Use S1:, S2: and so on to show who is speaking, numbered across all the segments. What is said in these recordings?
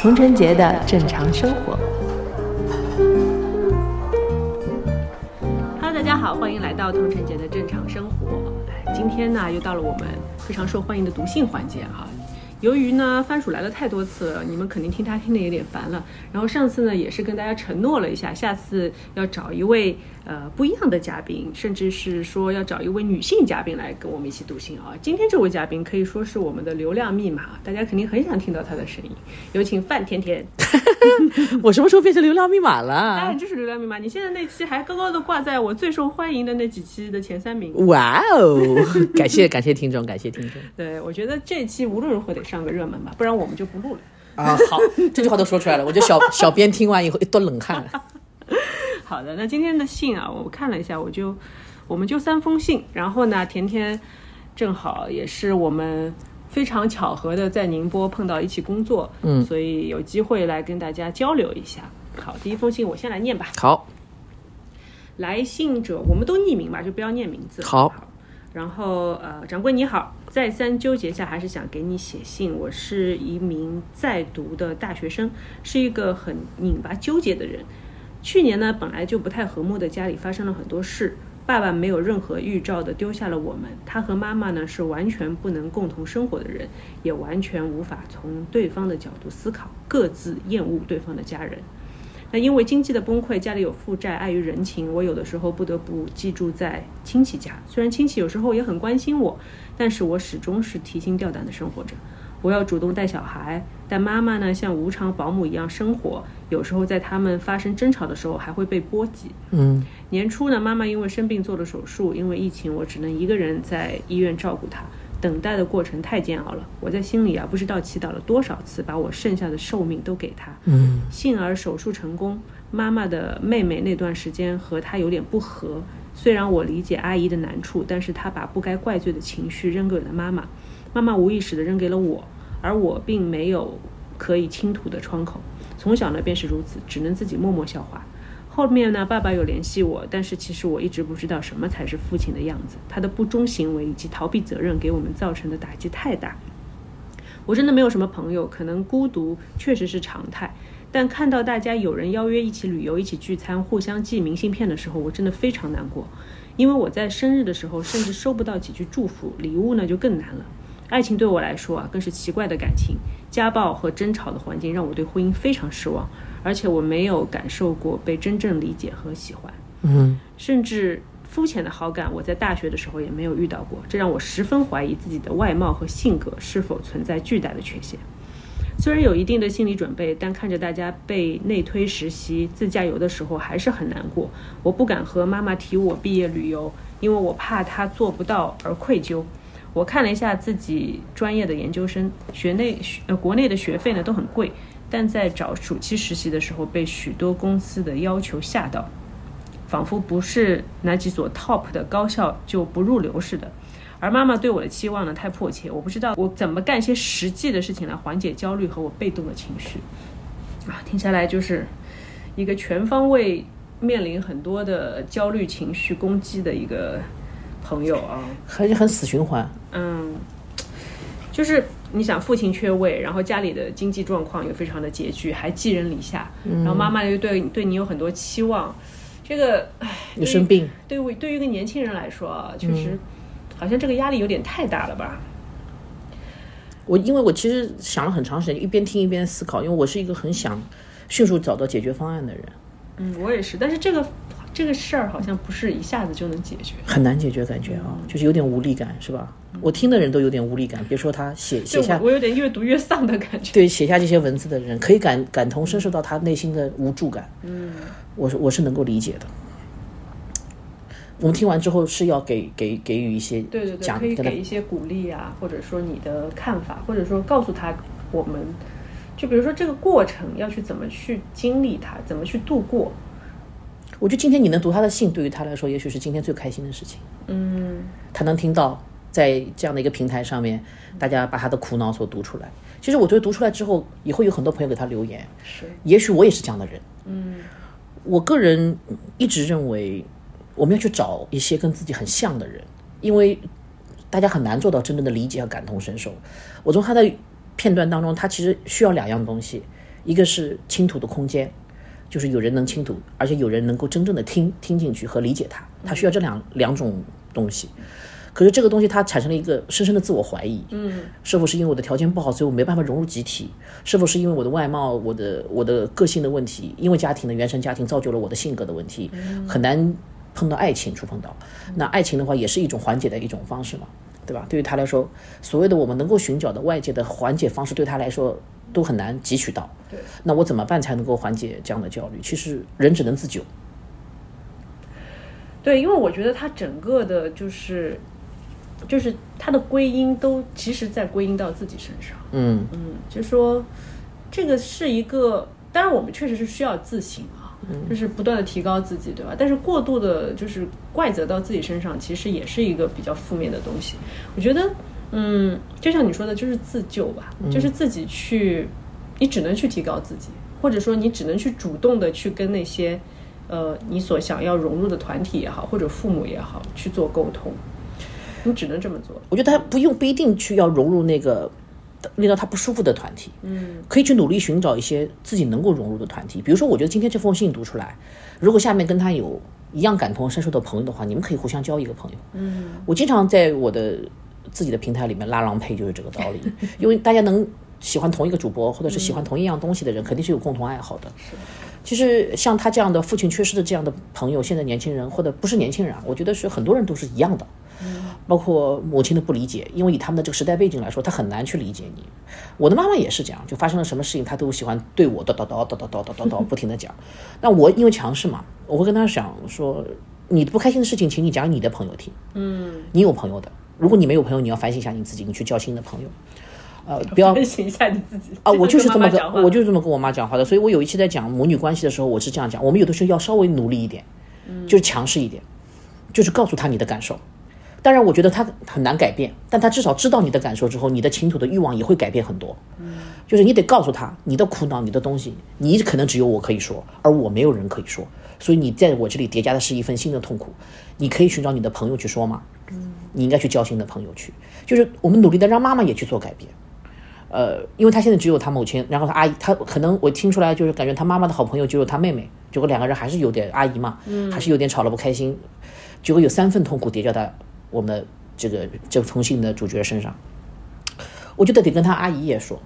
S1: 童晨杰的正常生活。Hello，大家好，欢迎来到童晨杰的正常生活。今天呢，又到了我们非常受欢迎的读信环节哈。由于呢，番薯来了太多次了，你们肯定听他听的有点烦了。然后上次呢，也是跟大家承诺了一下，下次要找一位呃不一样的嘉宾，甚至是说要找一位女性嘉宾来跟我们一起读信啊。今天这位嘉宾可以说是我们的流量密码，大家肯定很想听到她的声音。有请范甜甜。
S2: 我什么时候变成流量密码了？
S1: 哎，就是流量密码。你现在那期还高高的挂在我最受欢迎的那几期的前三名。
S2: 哇哦！感谢感谢听众，感谢听众。
S1: 对，我觉得这期无论如何得上个热门吧，不然我们就不录了。
S2: 啊，好，这句话都说出来了，我觉得小小编听完以后一哆冷汗。
S1: 好的，那今天的信啊，我看了一下，我就我们就三封信，然后呢，甜甜正好也是我们。非常巧合的在宁波碰到一起工作，嗯，所以有机会来跟大家交流一下。好，第一封信我先来念吧。
S2: 好，
S1: 来信者我们都匿名吧，就不要念名字。
S2: 好，
S1: 然后呃，掌柜你好，再三纠结下还是想给你写信。我是一名在读的大学生，是一个很拧巴纠结的人。去年呢，本来就不太和睦的家里发生了很多事。爸爸没有任何预兆的丢下了我们，他和妈妈呢是完全不能共同生活的人，也完全无法从对方的角度思考，各自厌恶对方的家人。那因为经济的崩溃，家里有负债，碍于人情，我有的时候不得不寄住在亲戚家。虽然亲戚有时候也很关心我，但是我始终是提心吊胆的生活着。我要主动带小孩，但妈妈呢像无偿保姆一样生活，有时候在他们发生争吵的时候还会被波及。嗯，年初呢，妈妈因为生病做了手术，因为疫情，我只能一个人在医院照顾她，等待的过程太煎熬了。我在心里啊，不知道祈祷了多少次，把我剩下的寿命都给她。嗯，幸而手术成功。妈妈的妹妹那段时间和她有点不和，虽然我理解阿姨的难处，但是她把不该怪罪的情绪扔给了妈妈。妈妈无意识地扔给了我，而我并没有可以倾吐的窗口。从小呢便是如此，只能自己默默消化。后面呢，爸爸有联系我，但是其实我一直不知道什么才是父亲的样子。他的不忠行为以及逃避责任给我们造成的打击太大。我真的没有什么朋友，可能孤独确实是常态。但看到大家有人邀约一起旅游、一起聚餐、互相寄明信片的时候，我真的非常难过。因为我在生日的时候甚至收不到几句祝福，礼物呢就更难了。爱情对我来说啊，更是奇怪的感情。家暴和争吵的环境让我对婚姻非常失望，而且我没有感受过被真正理解和喜欢。嗯，甚至肤浅的好感，我在大学的时候也没有遇到过，这让我十分怀疑自己的外貌和性格是否存在巨大的缺陷。虽然有一定的心理准备，但看着大家被内推实习、自驾游的时候，还是很难过。我不敢和妈妈提我毕业旅游，因为我怕她做不到而愧疚。我看了一下自己专业的研究生学内呃国内的学费呢都很贵，但在找暑期实习的时候被许多公司的要求吓到，仿佛不是哪几所 top 的高校就不入流似的。而妈妈对我的期望呢太迫切，我不知道我怎么干些实际的事情来缓解焦虑和我被动的情绪。啊，听下来就是一个全方位面临很多的焦虑情绪攻击的一个。朋友啊，
S2: 很很死循环。
S1: 嗯，就是你想，父亲缺位，然后家里的经济状况又非常的拮据，还寄人篱下，然后妈妈又对对你有很多期望，这个唉，
S2: 你生病，
S1: 对于对于一个年轻人来说啊，确实好像这个压力有点太大了吧。
S2: 我因为我其实想了很长时间，一边听一边思考，因为我是一个很想迅速找到解决方案的人。
S1: 嗯，我也是，但是这个。这个事儿好像不是一下子就能解决，
S2: 很难解决，感觉啊，就是有点无力感，是吧？我听的人都有点无力感，别说他写写下，
S1: 我有点越读越丧的感觉。
S2: 对，写下这些文字的人，可以感感同身受到他内心的无助感。嗯，我是我是能够理解的。我们听完之后是要给给给予一些
S1: 对对对，可以给一些鼓励啊，或者说你的看法，或者说告诉他，我们就比如说这个过程要去怎么去经历它，怎么去度过。
S2: 我觉得今天你能读他的信，对于他来说，也许是今天最开心的事情。嗯，他能听到在这样的一个平台上面，大家把他的苦恼所读出来。其实我觉得读出来之后，也会有很多朋友给他留言。
S1: 是，
S2: 也许我也是这样的人。嗯，我个人一直认为，我们要去找一些跟自己很像的人，因为大家很难做到真正的理解和感同身受。我从他的片段当中，他其实需要两样东西，一个是倾吐的空间，就是有人能倾吐，而且有人能够真正的听听进去和理解他，他需要这两两种东西。可是这个东西它产生了一个深深的自我怀疑，嗯，是否是因为我的条件不好，所以我没办法融入集体？是否是因为我的外貌、我的我的个性的问题？因为家庭的原生家庭造就了我的性格的问题，很难碰到爱情，触碰到。那爱情的话，也是一种缓解的一种方式嘛，对吧？对于他来说，所谓的我们能够寻找的外界的缓解方式，对他来说都很难汲取到。
S1: 对，
S2: 那我怎么办才能够缓解这样的焦虑？其实人只能自救。
S1: 对，因为我觉得他整个的就是。就是他的归因都其实在归因到自己身上，
S2: 嗯
S1: 嗯，就说这个是一个，当然我们确实是需要自省啊，就是不断的提高自己，对吧？但是过度的，就是怪责到自己身上，其实也是一个比较负面的东西。我觉得，嗯，就像你说的，就是自救吧，就是自己去，你只能去提高自己，或者说你只能去主动的去跟那些，呃，你所想要融入的团体也好，或者父母也好，去做沟通。你只能这么做。
S2: 我觉得他不用不一定去要融入那个令到他不舒服的团体，
S1: 嗯，
S2: 可以去努力寻找一些自己能够融入的团体。比如说，我觉得今天这封信读出来，如果下面跟他有一样感同身受的朋友的话，你们可以互相交一个朋友。
S1: 嗯，
S2: 我经常在我的自己的平台里面拉郎配，就是这个道理，因为大家能喜欢同一个主播，或者是喜欢同一样东西的人，肯定是有共同爱好的。
S1: 是。
S2: 其实像他这样的父亲缺失的这样的朋友，现在年轻人或者不是年轻人啊，我觉得是很多人都是一样的。包括母亲的不理解，因为以他们的这个时代背景来说，他很难去理解你。我的妈妈也是这样，就发生了什么事情，她都喜欢对我叨叨叨叨叨叨叨叨叨不停的讲。那我因为强势嘛，我会跟她讲说，你不开心的事情，请你讲你的朋友听。
S1: 嗯，
S2: 你有朋友的，如果你没有朋友，你要反省一下你自己，你去交新的朋友。呃，不要
S1: 反省一下你自己
S2: 啊！我就是这么
S1: 跟
S2: 我就是这么跟我妈讲话的。所以我有一期在讲母女关系的时候，我是这样讲：我们有的时候要稍微努力一点，就是强势一点，就是告诉他你的感受。当然，我觉得他很难改变，但他至少知道你的感受之后，你的倾吐的欲望也会改变很多。
S1: 嗯，
S2: 就是你得告诉他你的苦恼、你的东西，你可能只有我可以说，而我没有人可以说，所以你在我这里叠加的是一份新的痛苦。你可以寻找你的朋友去说吗？
S1: 嗯，
S2: 你应该去交新的朋友去。就是我们努力的让妈妈也去做改变。呃，因为他现在只有他母亲，然后他阿姨，他可能我听出来就是感觉他妈妈的好朋友只有他妹妹，结果两个人还是有点阿姨嘛，
S1: 嗯，
S2: 还是有点吵了不开心，结果有三份痛苦叠加到我们的这个这封信的主角身上，我觉得得跟他阿姨也说，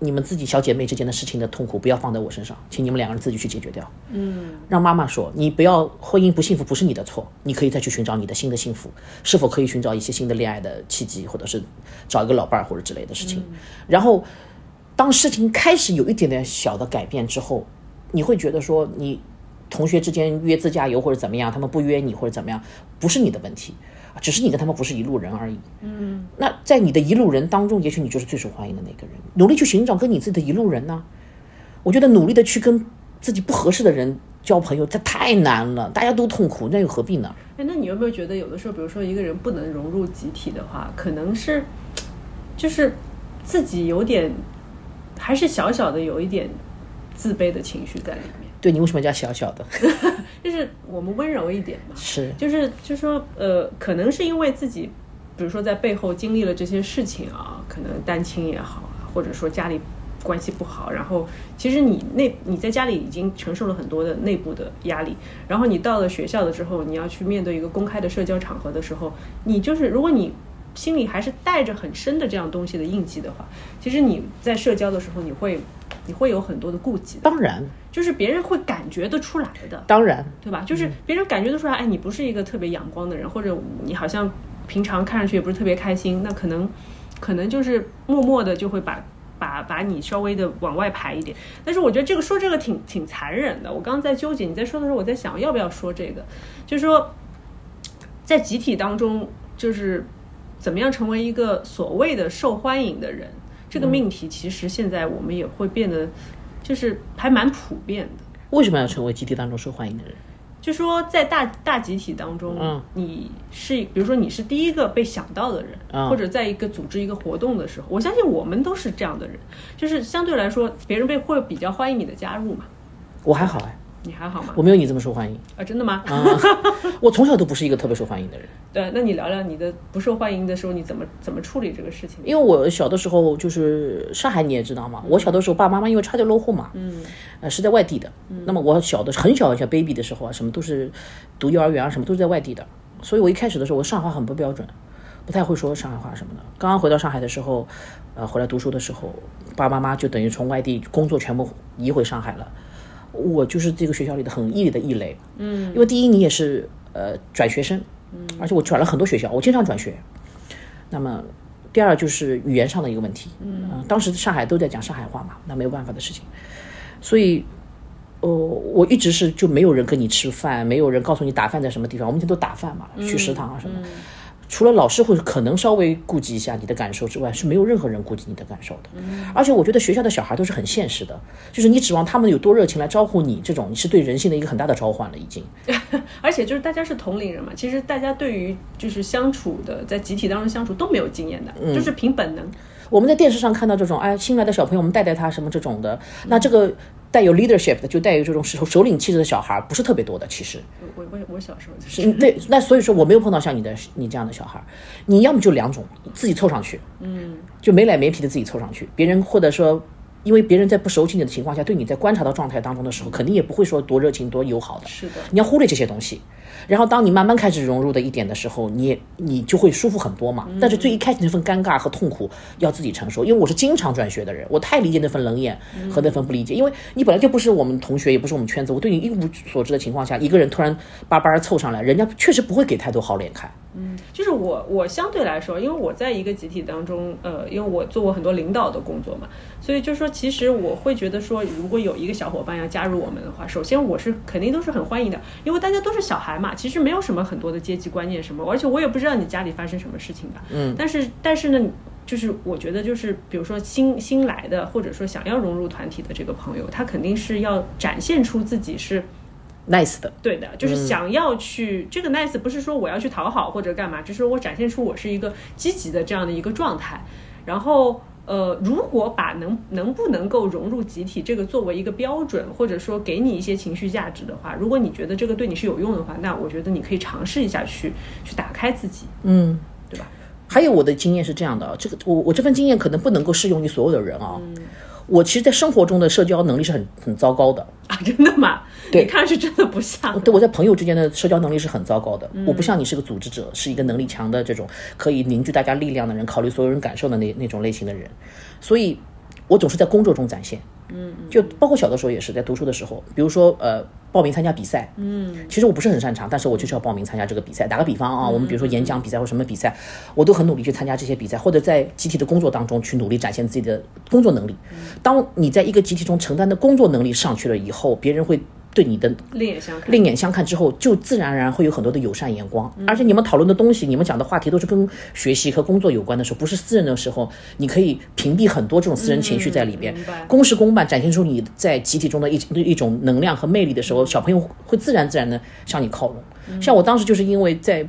S2: 你们自己小姐妹之间的事情的痛苦不要放在我身上，请你们两个人自己去解决掉。
S1: 嗯，
S2: 让妈妈说，你不要婚姻不幸福不是你的错，你可以再去寻找你的新的幸福，是否可以寻找一些新的恋爱的契机，或者是找一个老伴儿或者之类的事情。然后，当事情开始有一点点小的改变之后，你会觉得说你。同学之间约自驾游或者怎么样，他们不约你或者怎么样，不是你的问题，只是你跟他们不是一路人而已。
S1: 嗯，
S2: 那在你的一路人当中，也许你就是最受欢迎的那个人。努力去寻找跟你自己的一路人呢？我觉得努力的去跟自己不合适的人交朋友，这太难了，大家都痛苦，那又何必呢？
S1: 哎，那你有没有觉得有的时候，比如说一个人不能融入集体的话，可能是就是自己有点，还是小小的有一点自卑的情绪在里面。
S2: 对你为什么叫小小的？
S1: 就是我们温柔一点嘛。
S2: 是，
S1: 就是就是说，呃，可能是因为自己，比如说在背后经历了这些事情啊，可能单亲也好啊，或者说家里关系不好，然后其实你内你在家里已经承受了很多的内部的压力，然后你到了学校的之后，你要去面对一个公开的社交场合的时候，你就是如果你心里还是带着很深的这样东西的印记的话，其实你在社交的时候，你会。你会有很多的顾忌，
S2: 当然，
S1: 就是别人会感觉得出来的，
S2: 当然，
S1: 对吧？就是别人感觉得出来，哎，你不是一个特别阳光的人，或者你好像平常看上去也不是特别开心，那可能，可能就是默默的就会把把把你稍微的往外排一点。但是我觉得这个说这个挺挺残忍的。我刚刚在纠结你在说的时候，我在想要不要说这个，就是说，在集体当中，就是怎么样成为一个所谓的受欢迎的人。这个命题其实现在我们也会变得，就是还蛮普遍的。
S2: 为什么要成为集体当中受欢迎的人？
S1: 就说在大大集体当中，
S2: 嗯，
S1: 你是比如说你是第一个被想到的人，或者在一个组织一个活动的时候，我相信我们都是这样的人，就是相对来说别人被会比较欢迎你的加入嘛。
S2: 我还好哎，
S1: 你还好吗？
S2: 我没有你这么受欢迎
S1: 啊，真的吗？
S2: 啊！我从小都不是一个特别受欢迎的人。
S1: 对，那你聊聊你的不受欢迎的时候，你怎么怎么处理这个事情？
S2: 因为我小的时候就是上海，你也知道嘛。我小的时候，爸爸妈妈因为差点落户嘛，嗯，呃，是在外地的。那么我小的很小很小 baby 的时候啊，什么都是读幼儿园啊，什么都是在外地的。所以我一开始的时候，我上海话很不标准，不太会说上海话什么的。刚刚回到上海的时候，呃，回来读书的时候，爸爸妈妈就等于从外地工作全部移回上海了。我就是这个学校里的很异的异类，嗯，因为第一你也是呃转学生，嗯，而且我转了很多学校，我经常转学。那么第二就是语言上的一个问题，嗯，当时上海都在讲上海话嘛，那没有办法的事情。所以，呃，我一直是就没有人跟你吃饭，没有人告诉你打饭在什么地方，我们以前都打饭嘛，去食堂啊什么。除了老师会可能稍微顾及一下你的感受之外，是没有任何人顾及你的感受的。而且我觉得学校的小孩都是很现实的，就是你指望他们有多热情来招呼你，这种你是对人性的一个很大的召唤了已经。
S1: 而且就是大家是同龄人嘛，其实大家对于就是相处的在集体当中相处都没有经验的，就是凭本能。
S2: 我们在电视上看到这种，哎，新来的小朋友，我们带带他什么这种的，那这个带有 leadership 的，就带有这种首首领气质的小孩，不是特别多的。其实，
S1: 我我我小时候就是，
S2: 对，那所以说我没有碰到像你的你这样的小孩，你要么就两种，自己凑上去，嗯，就没脸没皮的自己凑上去，别人或者说。因为别人在不熟悉你的情况下，对你在观察到状态当中的时候，肯定也不会说多热情、多友好的。
S1: 是的，
S2: 你要忽略这些东西，然后当你慢慢开始融入的一点的时候，你你就会舒服很多嘛。但是最一开始那份尴尬和痛苦要自己承受，因为我是经常转学的人，我太理解那份冷眼和那份不理解，因为你本来就不是我们同学，也不是我们圈子，我对你一无所知的情况下，一个人突然叭叭凑上来，人家确实不会给太多好脸看。
S1: 嗯，就是我，我相对来说，因为我在一个集体当中，呃，因为我做过很多领导的工作嘛，所以就是说，其实我会觉得说，如果有一个小伙伴要加入我们的话，首先我是肯定都是很欢迎的，因为大家都是小孩嘛，其实没有什么很多的阶级观念什么，而且我也不知道你家里发生什么事情吧，嗯，但是但是呢，就是我觉得就是比如说新新来的，或者说想要融入团体的这个朋友，他肯定是要展现出自己是。
S2: Nice 的，
S1: 对的，就是想要去这个 nice，不是说我要去讨好或者干嘛，只是我展现出我是一个积极的这样的一个状态。然后，呃，如果把能能不能够融入集体这个作为一个标准，或者说给你一些情绪价值的话，如果你觉得这个对你是有用的话，那我觉得你可以尝试一下去去打开自己，
S2: 嗯，
S1: 对吧？
S2: 还有我的经验是这样的，这个我我这份经验可能不能够适用于所有的人啊。我其实，在生活中的社交能力是很很糟糕的
S1: 啊！真的吗？
S2: 对，
S1: 你看是真的不像。
S2: 对，我在朋友之间的社交能力是很糟糕的。我不像你是个组织者，是一个能力强的这种可以凝聚大家力量的人，考虑所有人感受的那那种类型的人，所以。我总是在工作中展现，嗯，就包括小的时候也是在读书的时候，比如说呃报名参加比赛，嗯，其实我不是很擅长，但是我就是要报名参加这个比赛。打个比方啊，我们比如说演讲比赛或什么比赛，我都很努力去参加这些比赛，或者在集体的工作当中去努力展现自己的工作能力。当你在一个集体中承担的工作能力上去了以后，别人会。对你的
S1: 另眼相看，
S2: 另眼相看之后，就自然而然会有很多的友善眼光。而且你们讨论的东西，你们讲的话题都是跟学习和工作有关的时候，不是私人的时候，你可以屏蔽很多这种私人情绪在里边。公事公办，展现出你在集体中的一一种能量和魅力的时候，小朋友会自然自然的向你靠拢。像我当时就是因为在。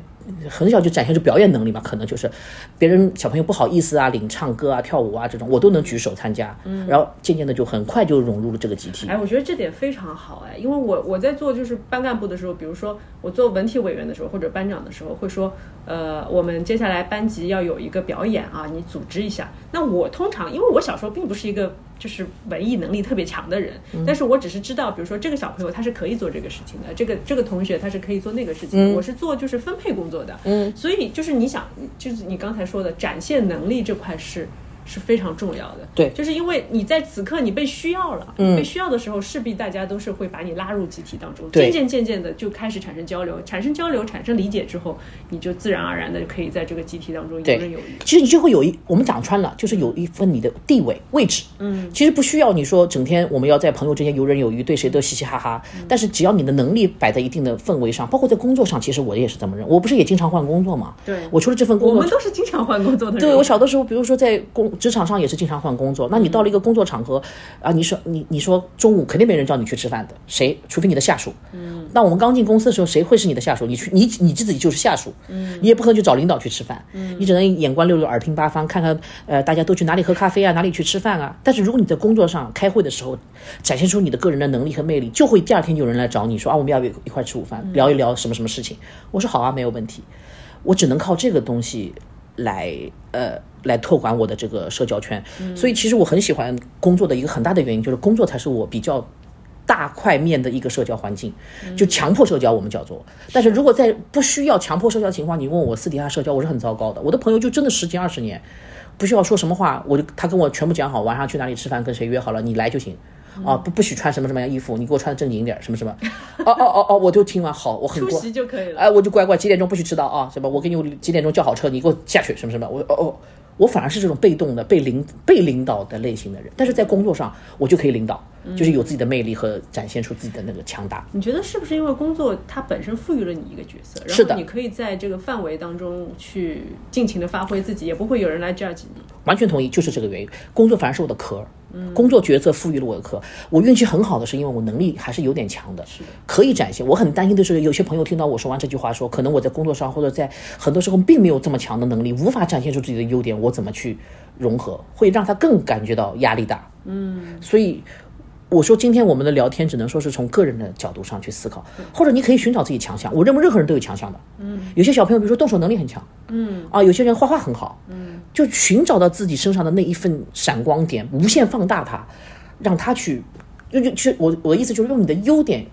S2: 很小就展现出表演能力嘛，可能就是别人小朋友不好意思啊，领唱歌啊、跳舞啊这种，我都能举手参加。嗯，然后渐渐的就很快就融入了这个集体。
S1: 哎，我觉得这点非常好哎，因为我我在做就是班干部的时候，比如说我做文体委员的时候或者班长的时候，会说，呃，我们接下来班级要有一个表演啊，你组织一下。那我通常因为我小时候并不是一个。就是文艺能力特别强的人，但是我只是知道，比如说这个小朋友他是可以做这个事情的，这个这个同学他是可以做那个事情，我是做就是分配工作的，嗯，所以就是你想，就是你刚才说的展现能力这块是。是非常重要的，
S2: 对，
S1: 就是因为你在此刻你被需要了，嗯，被需要的时候，势必大家都是会把你拉入集体当中，渐渐渐渐的就开始产生交流，产生交流，产生理解之后，你就自然而然的就可以在这个集体当中游刃有余。
S2: 其实你就会有一，我们讲穿了，就是有一份你的地位位置，嗯，其实不需要你说整天我们要在朋友之间游刃有余，对谁都嘻嘻哈哈，但是只要你的能力摆在一定的氛围上，包括在工作上，其实我也是这么认，我不是也经常换工作吗？
S1: 对，
S2: 我除了这份工作，
S1: 我们都是经常换工作的人。
S2: 对我小的时候，比如说在工。职场上也是经常换工作，那你到了一个工作场合啊，你说你你说中午肯定没人叫你去吃饭的，谁？除非你的下属。嗯。那我们刚进公司的时候，谁会是你的下属？你去你你自己就是下属。嗯。你也不可能去找领导去吃饭。嗯。你只能眼观六路，耳听八方，看看呃大家都去哪里喝咖啡啊，哪里去吃饭啊。但是如果你在工作上开会的时候，展现出你的个人的能力和魅力，就会第二天就有人来找你说啊，我们要不要一块吃午饭，聊一聊什么什么事情？我说好啊，没有问题。我只能靠这个东西来呃来拓宽我的这个社交圈，所以其实我很喜欢工作的一个很大的原因就是工作才是我比较大块面的一个社交环境，就强迫社交我们叫做。但是如果在不需要强迫社交情况，你问我私底下社交，我是很糟糕的。我的朋友就真的十几二十年，不需要说什么话，我就他跟我全部讲好，晚上去哪里吃饭，跟谁约好了，你来就行。啊，不不许穿什么什么样衣服，你给我穿的正经点，什么什么，哦哦哦哦，我就听完好，我很
S1: 出席就可以了，
S2: 哎，我就乖乖，几点钟不许迟到啊，什么，我给你几点钟叫好车，你给我下去，什么什么，我哦哦。我反而是这种被动的、被领被领导的类型的人，但是在工作上我就可以领导，就是有自己的魅力和展现出自己的那个强大。
S1: 你觉得是不是因为工作它本身赋予了你一个角色，
S2: 然后
S1: 你可以在这个范围当中去尽情的发挥自己，也不会有人来 judge 你？
S2: 完全同意，就是这个原因。工作反而是我的壳。工作角色赋予了我的课，我运气很好的是因为我能力还是有点强的，可以展现。我很担心的是，有些朋友听到我说完这句话，说可能我在工作上或者在很多时候并没有这么强的能力，无法展现出自己的优点，我怎么去融合，会让他更感觉到压力大。嗯，所以。我说今天我们的聊天只能说是从个人的角度上去思考，或者你可以寻找自己强项。我认为任何人都有强项的。嗯，有些小朋友比如说动手能力很强。嗯，啊，有些人画画很好。嗯，就寻找到自己身上的那一份闪光点，无限放大它，让他去，就就其实我我的意思就是用你的优点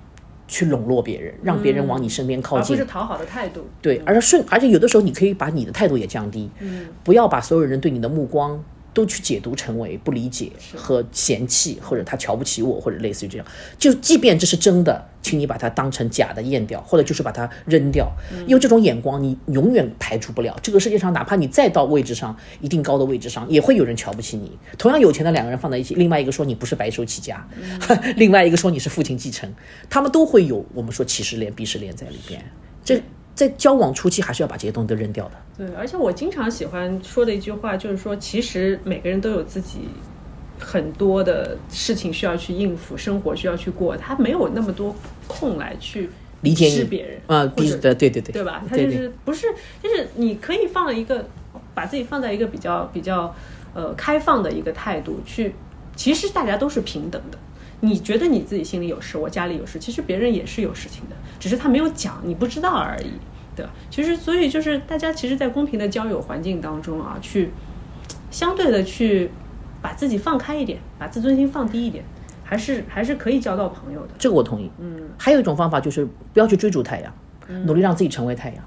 S2: 去笼络别人，让别人往你身边靠近，
S1: 而不是讨好的态度。
S2: 对，而且顺，而且有的时候你可以把你的态度也降低。嗯，不要把所有人对你的目光。都去解读成为不理解和嫌弃，或者他瞧不起我，或者类似于这样。就即便这是真的，请你把它当成假的验掉，或者就是把它扔掉。因为这种眼光你永远排除不了。这个世界上，哪怕你再到位置上一定高的位置上，也会有人瞧不起你。同样有钱的两个人放在一起，另外一个说你不是白手起家，另外一个说你是父亲继承，他们都会有我们说歧视链、鄙视链在里边。这。在交往初期，还是要把这些东西都扔掉的。
S1: 对，而且我经常喜欢说的一句话，就是说，其实每个人都有自己很多的事情需要去应付，生活需要去过，他没有那么多空来去
S2: 理解
S1: 别人
S2: 啊，对对对对，
S1: 对吧？他就是不是，就是你可以放了一个，把自己放在一个比较比较呃开放的一个态度去，其实大家都是平等的。你觉得你自己心里有事，我家里有事，其实别人也是有事情的，只是他没有讲，你不知道而已，对吧？其实，所以就是大家其实，在公平的交友环境当中啊，去相对的去把自己放开一点，把自尊心放低一点，还是还是可以交到朋友的。
S2: 这个我同意。嗯，还有一种方法就是不要去追逐太阳，努力让自己成为太阳。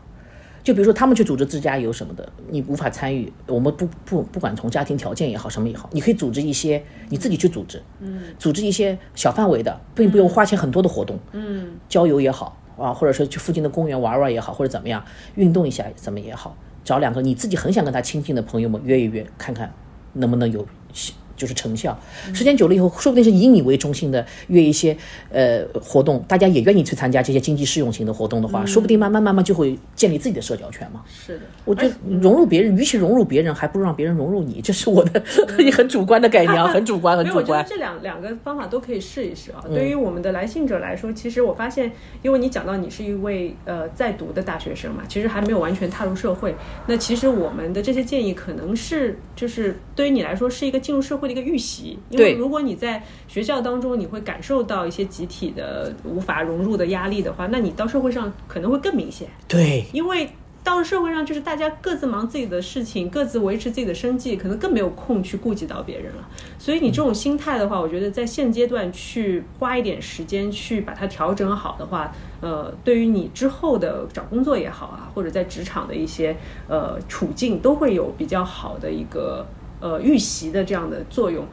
S2: 就比如说他们去组织自驾游什么的，你无法参与。我们不不不管从家庭条件也好，什么也好，你可以组织一些你自己去组织，嗯，组织一些小范围的，并不用花钱很多的活动，嗯，郊游也好啊，或者说去附近的公园玩玩也好，或者怎么样运动一下怎么也好，找两个你自己很想跟他亲近的朋友们约一约，看看能不能有。就是成效，时间久了以后，说不定是以你为中心的约一些呃活动，大家也愿意去参加这些经济适用型的活动的话，说不定慢慢慢慢就会建立自己的社交圈嘛。
S1: 是的，
S2: 我觉得融入别人，与其融入别人，还不如让别人融入你，这是我的 很主观的概念啊，很主观，很主观。我
S1: 觉得这两两个方法都可以试一试啊。对于我们的来信者来说，其实我发现，因为你讲到你是一位呃在读的大学生嘛，其实还没有完全踏入社会。那其实我们的这些建议可能是就是对于你来说是一个进入社会。一个预习，因为如果你在学校当中，你会感受到一些集体的无法融入的压力的话，那你到社会上可能会更明显。
S2: 对，
S1: 因为到了社会上，就是大家各自忙自己的事情，各自维持自己的生计，可能更没有空去顾及到别人了。所以你这种心态的话，我觉得在现阶段去花一点时间去把它调整好的话，呃，对于你之后的找工作也好啊，或者在职场的一些呃处境，都会有比较好的一个。呃，预习的这样的作用，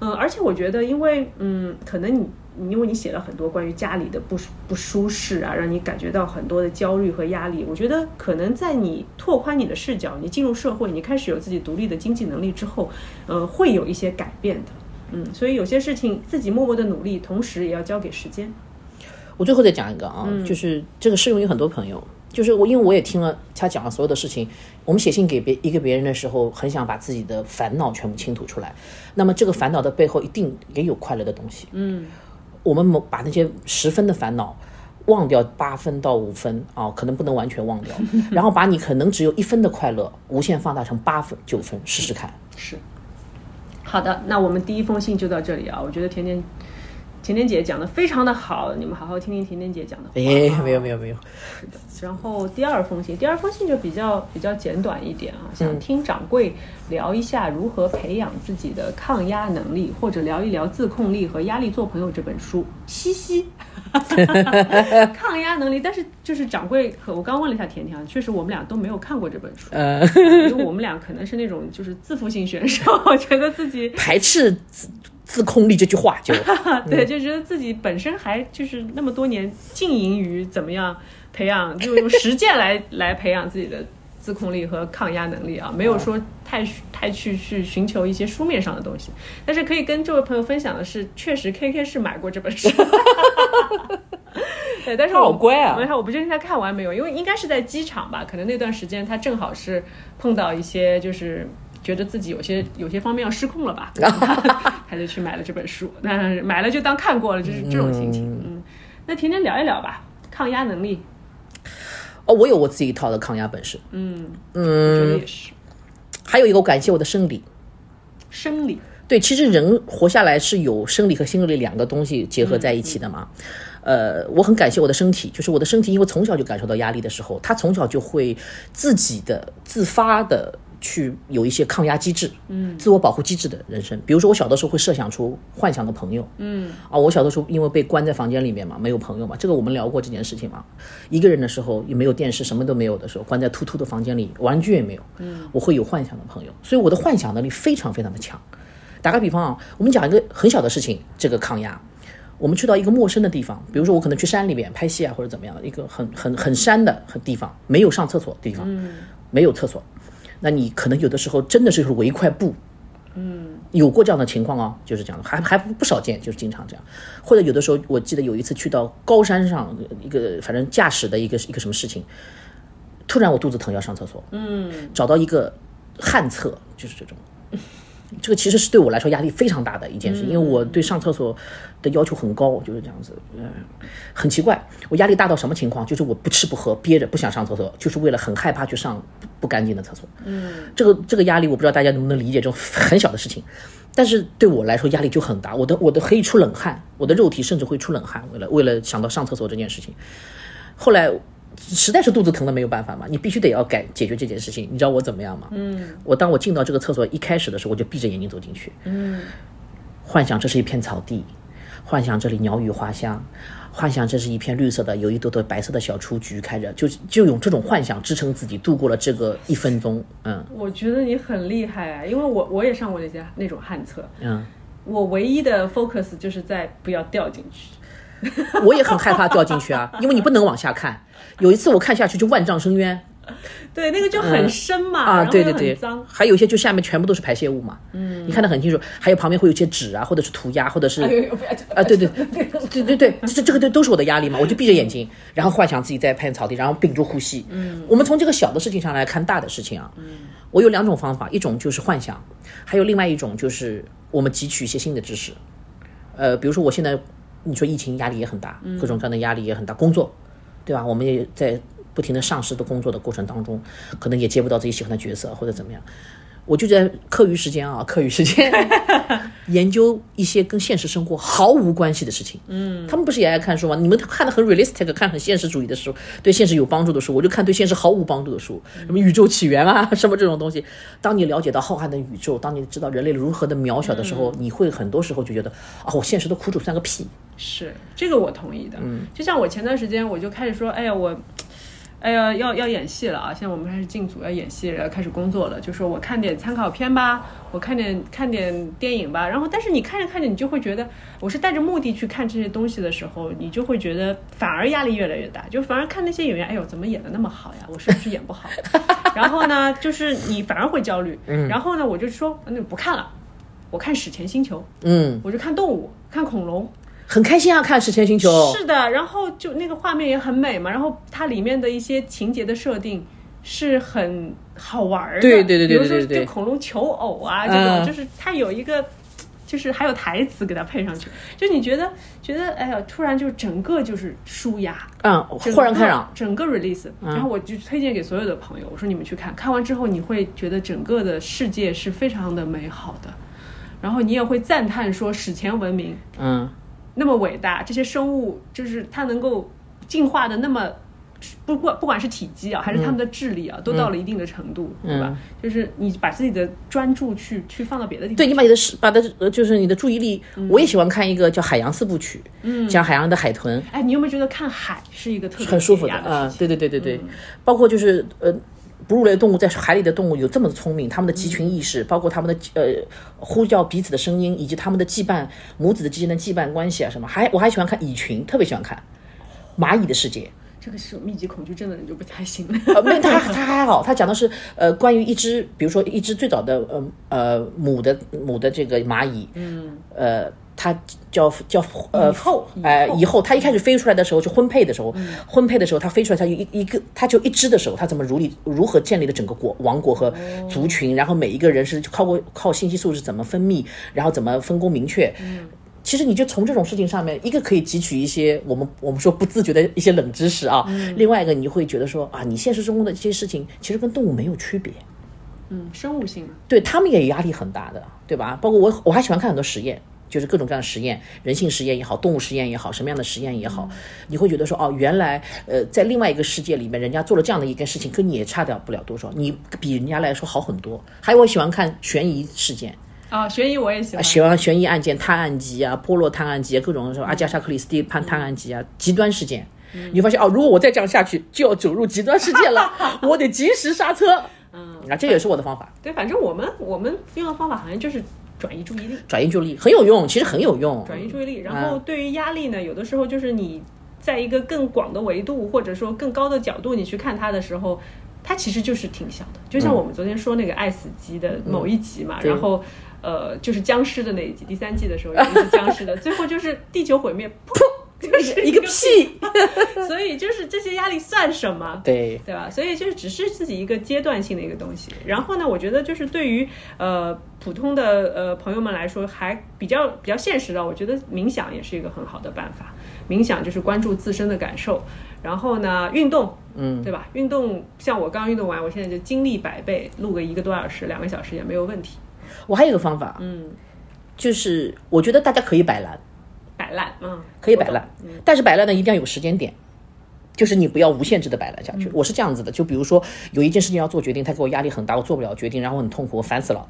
S1: 嗯，而且我觉得，因为，嗯，可能你，因为你写了很多关于家里的不不舒适啊，让你感觉到很多的焦虑和压力。我觉得，可能在你拓宽你的视角，你进入社会，你开始有自己独立的经济能力之后，呃，会有一些改变的，嗯，所以有些事情自己默默的努力，同时也要交给时间。
S2: 我最后再讲一个啊，就是这个适用于很多朋友。就是我，因为我也听了他讲了所有的事情。我们写信给别一个别人的时候，很想把自己的烦恼全部倾吐出来。那么这个烦恼的背后，一定也有快乐的东西。
S1: 嗯，
S2: 我们把那些十分的烦恼忘掉八分到五分啊，可能不能完全忘掉，然后把你可能只有一分的快乐无限放大成八分九分，试试看。
S1: 是。好的，那我们第一封信就到这里啊。我觉得甜甜甜甜姐讲的非常的好，你们好好听听甜甜姐讲的话。
S2: 哎，没有没有没有。
S1: 是的，然后第二封信，第二封信就比较比较简短一点啊，想听掌柜聊一下如何培养自己的抗压能力，或者聊一聊《自控力和压力做朋友》这本书。嘻嘻，抗压能力，但是就是掌柜和我刚问了一下甜甜啊，确实我们俩都没有看过这本书，
S2: 呃，
S1: 因为我们俩可能是那种就是自负性选手，觉得自己
S2: 排斥自自控力这句话就
S1: 对，就觉得自己本身还就是那么多年经营于怎么样培养，就用实践来来培养自己的自控力和抗压能力啊，没有说太太去去寻求一些书面上的东西。但是可以跟这位朋友分享的是，确实 K K 是买过这本书。对，但是
S2: 他好
S1: 我
S2: 乖啊
S1: 我看我不确定他看完没有，因为应该是在机场吧，可能那段时间他正好是碰到一些就是。觉得自己有些有些方面要失控了吧，他就去买了这本书。那买了就当看过了，就是这种心情。嗯，那甜甜聊一聊吧，抗压能力。
S2: 哦，我有我自己一套的抗压本事。
S1: 嗯
S2: 嗯，
S1: 也是
S2: 还有一个我感谢我的生理。
S1: 生理。
S2: 对，其实人活下来是有生理和心理两个东西结合在一起的嘛。呃，我很感谢我的身体，就是我的身体，因为从小就感受到压力的时候，他从小就会自己的自发的去有一些抗压机制，嗯，自我保护机制的人生。比如说我小的时候会设想出幻想的朋友，嗯，啊，我小的时候因为被关在房间里面嘛，没有朋友嘛，这个我们聊过这件事情嘛。一个人的时候也没有电视，什么都没有的时候，关在突突的房间里，玩具也没有，嗯，我会有幻想的朋友，所以我的幻想能力非常非常的强。打个比方啊，我们讲一个很小的事情，这个抗压。我们去到一个陌生的地方，比如说我可能去山里面拍戏啊，或者怎么样的一个很很很山的很地方，没有上厕所的地方，没有厕所，那你可能有的时候真的是围一块布，嗯，有过这样的情况哦，就是这样的，还还不不少见，就是经常这样，或者有的时候我记得有一次去到高山上一个反正驾驶的一个一个什么事情，突然我肚子疼要上厕所，嗯，找到一个旱厕，就是这种。这个其实是对我来说压力非常大的一件事，因为我对上厕所的要求很高，就是这样子。嗯，很奇怪，我压力大到什么情况？就是我不吃不喝，憋着不想上厕所，就是为了很害怕去上不不干净的厕所。嗯，这个这个压力我不知道大家能不能理解，这种很小的事情，但是对我来说压力就很大，我的我的可以出冷汗，我的肉体甚至会出冷汗，为了为了想到上厕所这件事情。后来实在是肚子疼的没有办法嘛，你必须得要改解决这件事情。你知道我怎么样吗？嗯，我当我进到这个厕所一开始的时候，我就闭着眼睛走进去，嗯，幻想这是一片草地，幻想这里鸟语花香，幻想这是一片绿色的，有一朵朵白色的小雏菊开着，就就用这种幻想支撑自己度过了这个一分钟。嗯
S1: 我觉得你很厉害啊，因为我我也上过那些那种旱厕，
S2: 嗯，
S1: 我唯一的 focus 就是在不要掉进去。
S2: 我也很害怕掉进去啊，因为你不能往下看。有一次我看下去就万丈深渊。
S1: 对，那个就很深嘛，
S2: 啊，对对对，，还有一些就下面全部都是排泄物嘛，嗯，你看得很清楚，还有旁边会有一些纸啊，或者是涂鸦，或者是啊，对对对对对，这这个都都是我的压力嘛，我就闭着眼睛，然后幻想自己在片草地，然后屏住呼吸。嗯，我们从这个小的事情上来看大的事情啊，嗯，我有两种方法，一种就是幻想，还有另外一种就是我们汲取一些新的知识，呃，比如说我现在你说疫情压力也很大，各种各样的压力也很大，工作，对吧？我们也在不停的上市的工作的过程当中，可能也接不到自己喜欢的角色或者怎么样。我就在课余时间啊，课余时间 研究一些跟现实生活毫无关系的事情。嗯，他们不是也爱看书吗？你们看的很 realistic，看很现实主义的书，对现实有帮助的书，我就看对现实毫无帮助的书，什么宇宙起源啊，什么这种东西。当你了解到浩瀚的宇宙，当你知道人类如何的渺小的时候，你会很多时候就觉得啊，我现实的苦楚算个屁。
S1: 是这个我同意的。嗯，就像我前段时间我就开始说，哎呀我。哎呀，要要演戏了啊！现在我们开始进组要演戏，要开始工作了。就说我看点参考片吧，我看点看点电影吧。然后，但是你看着看着，你就会觉得，我是带着目的去看这些东西的时候，你就会觉得反而压力越来越大。就反而看那些演员，哎呦，怎么演的那么好呀？我是不是演不好？然后呢，就是你反而会焦虑。然后呢，我就说，那不看了，我看史前星球，
S2: 嗯，
S1: 我就看动物，看恐龙。
S2: 很开心啊，看《史前星球》。
S1: 是的，然后就那个画面也很美嘛，然后它里面的一些情节的设定是很好玩儿的。
S2: 对对对对
S1: 比如说就恐龙求偶啊，这
S2: 嗯
S1: 种就是它有一个。就是还有台词给它配上去，就你觉得觉得哎呀，突然就整个就是舒压，
S2: 嗯，豁然开朗。
S1: 整个 release，、然后我就推荐给所有的朋友，我说你们去看看完之后，你会觉得整个的世界是非常的美好的，然后你也会赞叹说史前文明
S2: 嗯，
S1: 那么伟大，这些生物就是它能够进化的那么。不管，不管是体积啊，还是他们的智力啊，都到了一定的程度，对吧？就是你把自己的专注去去放到别的地方，
S2: 对你把你的视把的呃就是你的注意力，我也喜欢看一个叫《海洋四部曲》，嗯，讲海洋的海豚，
S1: 哎，你有没有觉得看海是一个特别
S2: 很舒服
S1: 的
S2: 啊？对对对对对，包括就是呃。哺乳类动物在海里的动物有这么聪明，它们的集群意识，包括它们的呃呼叫彼此的声音，以及它们的羁绊母子之间的羁绊关系啊什么，还我还喜欢看蚁群，特别喜欢看蚂蚁的世界。
S1: 这个是有密集恐惧症的人就不太行了。
S2: 呃，没有，他他还好，他讲的是呃关于一只，比如说一只最早的呃呃母的母的这个蚂蚁，嗯，呃，它叫叫呃
S1: 蚁后蚁
S2: 哎以后。它一开始飞出来的时候就婚配的时候，婚配的时候它飞出来它就一一个它就一只的时候，它怎么如理如何建立了整个国王国和族群，然后每一个人是靠过靠信息素质怎么分泌，然后怎么分工明确，其实你就从这种事情上面，一个可以汲取一些我们我们说不自觉的一些冷知识啊，另外一个你会觉得说啊，你现实生活的这些事情其实跟动物没有区别，
S1: 嗯，生物性。嘛，
S2: 对他们也压力很大的，对吧？包括我我还喜欢看很多实验。就是各种各样的实验，人性实验也好，动物实验也好，什么样的实验也好，你会觉得说，哦，原来，呃，在另外一个世界里面，人家做了这样的一件事情，跟你也差掉不了多少，你比人家来说好很多。还有我喜欢看悬疑事件，
S1: 啊，悬疑我也喜欢。
S2: 喜欢悬疑案件、探案集啊、波洛探案集啊，各种什么阿加莎·克里斯蒂探探案集啊，极端事件，你会发现哦，如果我再这样下去，就要走入极端事件了，我得及时刹车。嗯，啊，这也是我的方法，
S1: 对，反正我们我们用的方法好像就是转移注意力，
S2: 转移注意力很有用，其实很有用。
S1: 转移注意力。然后对于压力呢，有的时候就是你在一个更广的维度或者说更高的角度你去看它的时候。它其实就是挺小的，就像我们昨天说那个爱死机的某一集嘛，然后呃就是僵尸的那一集，第三季的时候有一集僵尸的，最后就是地球毁灭，噗，就是
S2: 一个屁，
S1: 所以就是这些压力算什么？
S2: 对
S1: 对吧？所以就是只是自己一个阶段性的一个东西。然后呢，我觉得就是对于呃普通的呃朋友们来说，还比较比较现实的，我觉得冥想也是一个很好的办法。冥想就是关注自身的感受，然后呢，运动，嗯，对吧？运动像我刚运动完，我现在就精力百倍，录个一个多小时、两个小时也没有问题。
S2: 我还有一个方法，
S1: 嗯，
S2: 就是我觉得大家可以摆烂，
S1: 摆烂，嗯，
S2: 可以摆烂，但是摆烂呢一定要有时间点。就是你不要无限制的摆烂下去。我是这样子的，就比如说有一件事情要做决定，他给我压力很大，我做不了决定，然后很痛苦，我烦死了。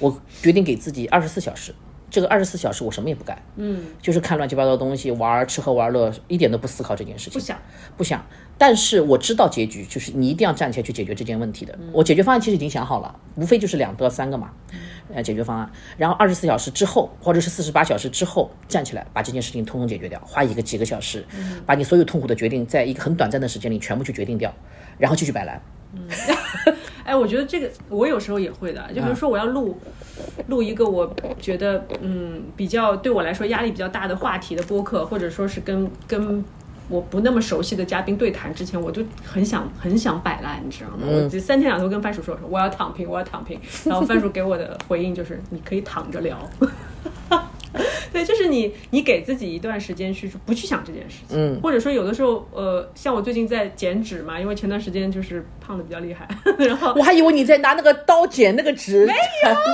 S2: 我决定给自己二十四小时，这个二十四小时我什么也不干，
S1: 嗯，
S2: 就是看乱七八糟的东西，玩儿吃喝玩乐，一点都不思考这件事情，
S1: 不想，
S2: 不想。但是我知道结局，就是你一定要站起来去解决这件问题的。我解决方案其实已经想好了，无非就是两到三个嘛，呃，解决方案。然后二十四小时之后，或者是四十八小时之后站起来，把这件事情通通解决掉，花一个几个小时，把你所有痛苦的决定，在一个很短暂的时间里全部去决定掉，然后继续摆烂。
S1: 嗯 哎，我觉得这个我有时候也会的，就比如说我要录、录一个我觉得嗯比较对我来说压力比较大的话题的播客，或者说是跟跟我不那么熟悉的嘉宾对谈之前，我就很想 很想摆烂，你知道吗？我就三天两头跟番薯说说我要躺平，我要躺平，然后番薯给我的回应就是 你可以躺着聊。对，就是你，你给自己一段时间去不去想这件事情，嗯，或者说有的时候，呃，像我最近在减脂嘛，因为前段时间就是胖的比较厉害，然后
S2: 我还以为你在拿那个刀剪那个纸，没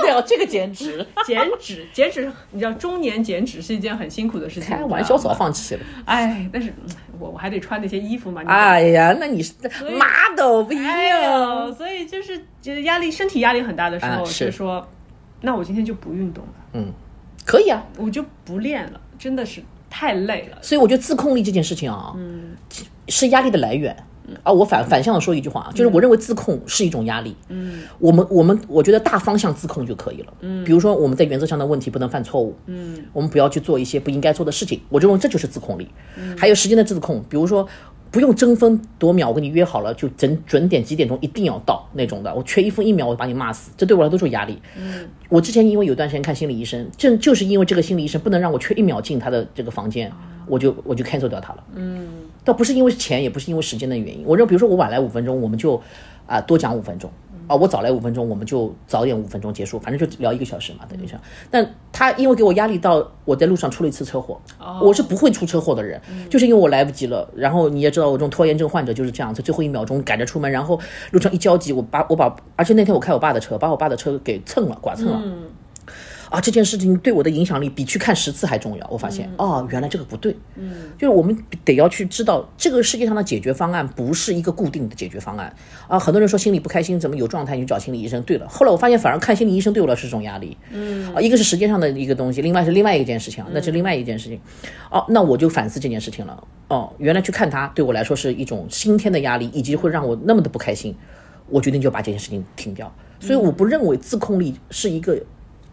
S2: 有，对，这个减脂，
S1: 减脂，减脂，你知道中年减脂是一件很辛苦的事情，
S2: 开玩笑早放弃了。
S1: 哎，但是嗯我我还得穿那些衣服嘛，你
S2: 哎呀，那你是 model 不一
S1: 哎
S2: 样。
S1: 所以就是就是压力，身体压力很大的时候，
S2: 啊是
S1: 就说，那我今天就不运动了，
S2: 嗯，可以啊。
S1: 我就不练了，真的是太累了。
S2: 所以我觉得自控力这件事情啊，嗯，是压力的来源。啊，我反反向的说一句话啊，就是我认为自控是一种压力。嗯，我们我们我觉得大方向自控就可以了。嗯，比如说我们在原则上的问题不能犯错误。嗯，我们不要去做一些不应该做的事情。我认为这就是自控力。嗯，还有时间的自控，比如说不用争分夺秒，我跟你约好了，就准准点几点钟一定要到那种的。我缺一分一秒，我把你骂死，这对我来说都是压力。嗯，我之前因为有段时间看心理医生，正就是因为这个心理医生不能让我缺一秒进他的这个房间，我就我就 cancel 掉他了。嗯，倒不是因为钱，也不是因为时间的原因。我认为，比如说我晚来五分钟，我们就啊多讲五分钟。啊，我早来五分钟，我们就早点五分钟结束，反正就聊一个小时嘛，等于是。但他因为给我压力到我在路上出了一次车祸，我是不会出车祸的人，就是因为我来不及了。然后你也知道我这种拖延症患者就是这样，子最后一秒钟赶着出门，然后路上一焦急，我把我把，而且那天我开我爸的车，把我爸的车给蹭了，剐蹭了。啊，这件事情对我的影响力比去看十次还重要。我发现，哦，原来这个不对。嗯，就是我们得要去知道，这个世界上的解决方案不是一个固定的解决方案。啊，很多人说心里不开心，怎么有状态你就找心理医生。对了，后来我发现，反而看心理医生对我来说是种压力。嗯，啊，一个是时间上的一个东西，另外是另外一件事情，那是另外一件事情。哦，那我就反思这件事情了。哦，原来去看他对我来说是一种新天的压力，以及会让我那么的不开心。我决定就把这件事情停掉。所以我不认为自控力是一个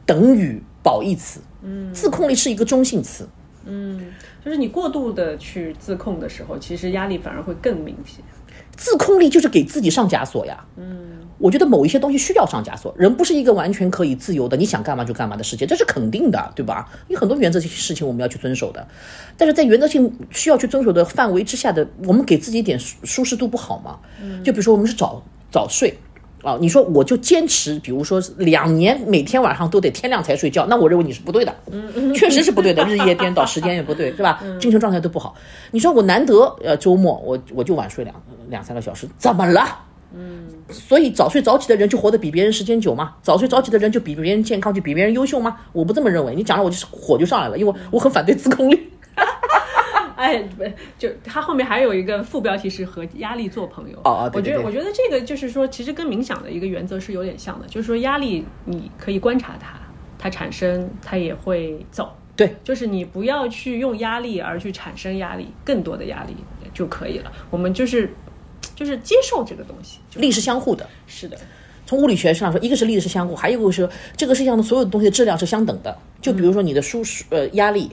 S2: 等于。褒义词，嗯，自控力是一个中性词，
S1: 嗯，就是你过度的去自控的时候，其实压力反而会更明显。
S2: 自控力就是给自己上枷锁呀，嗯，我觉得某一些东西需要上枷锁，人不是一个完全可以自由的，你想干嘛就干嘛的世界，这是肯定的，对吧？有很多原则性事情我们要去遵守的，但是在原则性需要去遵守的范围之下的，我们给自己一点舒舒适度不好吗？嗯，就比如说我们是早早睡。啊，你说我就坚持，比如说两年每天晚上都得天亮才睡觉，那我认为你是不对的，确实是不对的，日夜颠倒，时间也不对，是吧？精神状态都不好。你说我难得呃周末我我就晚睡两两三个小时，怎么了？嗯，所以早睡早起的人就活得比别人时间久吗？早睡早起的人就比别人健康，就比别人优秀吗？我不这么认为。你讲了我就是火就上来了，因为我很反对自控力。
S1: 哎，不，就它后面还有一个副标题是和压力做朋友。
S2: 哦哦，
S1: 我觉得我觉得这个就是说，其实跟冥想的一个原则是有点像的，就是说压力你可以观察它，它产生它也会走。
S2: 对，
S1: 就是你不要去用压力而去产生压力，更多的压力就可以了。我们就是就是接受这个东西，
S2: 力是相互的。
S1: 是的，
S2: 从物理学上说，一个是力是相互，还有一个是这个世界上的所有的东西的质量是相等的。就比如说你的舒适呃压力。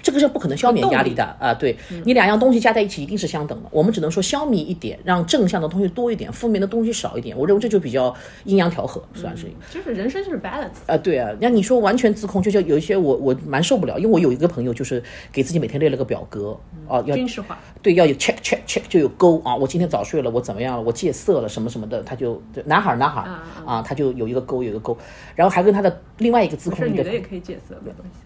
S2: 这个是不可能消灭压力的啊！对你两样东西加在一起一定是相等的。我们只能说消弭一点，让正向的东西多一点，负面的东西少一点。我认为这就比较阴阳调和，算是。
S1: 就是人生就是 balance
S2: 啊！对啊，那你说完全自控，就像有一些我我蛮受不了，因为我有一个朋友就是给自己每天列了个表格啊，要
S1: 军事化，
S2: 对，要有 check check check 就有勾啊。我今天早睡了，我怎么样了？我戒色了什么什么的，他就男孩男孩啊，他就有一个勾有一个勾，然后还跟他的另外一个自控力
S1: 的女的也可以戒色，没关系。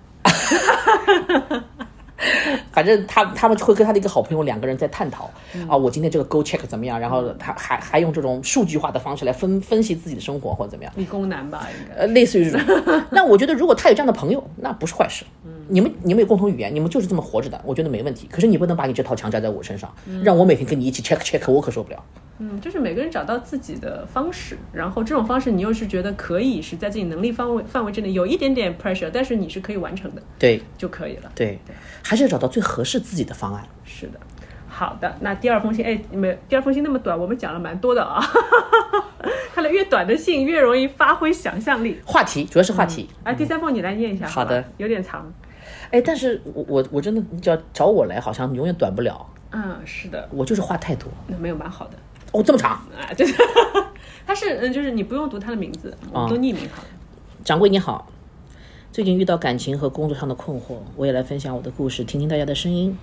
S2: 反正他他们会跟他的一个好朋友两个人在探讨啊，我今天这个 go check 怎么样？然后他还还用这种数据化的方式来分分析自己的生活或者怎么样？
S1: 理工男吧，应该
S2: 呃，类似于这种。那我觉得如果他有这样的朋友，那不是坏事。嗯，你们你们有共同语言，你们就是这么活着的，我觉得没问题。可是你不能把你这套强加在我身上，让我每天跟你一起 check check，我可受不了。
S1: 嗯，就是每个人找到自己的方式，然后这种方式你又是觉得可以是在自己能力范围范围之内，有一点点 pressure，但是你是可以完成的，
S2: 对，
S1: 就可以了。
S2: 对，对还是要找到最合适自己的方案。
S1: 是的，好的。那第二封信，哎，你们第二封信那么短，我们讲了蛮多的啊。看来越短的信越容易发挥想象力。
S2: 话题主要是话题。
S1: 啊，第三封你来念一下。
S2: 好的，
S1: 有点长。
S2: 哎，但是我我我真的你只要找我来，好像永远短不了。
S1: 嗯，是的，
S2: 我就是话太多。
S1: 那没有蛮好的。
S2: 哦，这么长
S1: 啊！就是，他是嗯，就是你不用读他的名字，我们都匿名好了。
S2: 掌柜你好，最近遇到感情和工作上的困惑，我也来分享我的故事，听听大家的声音。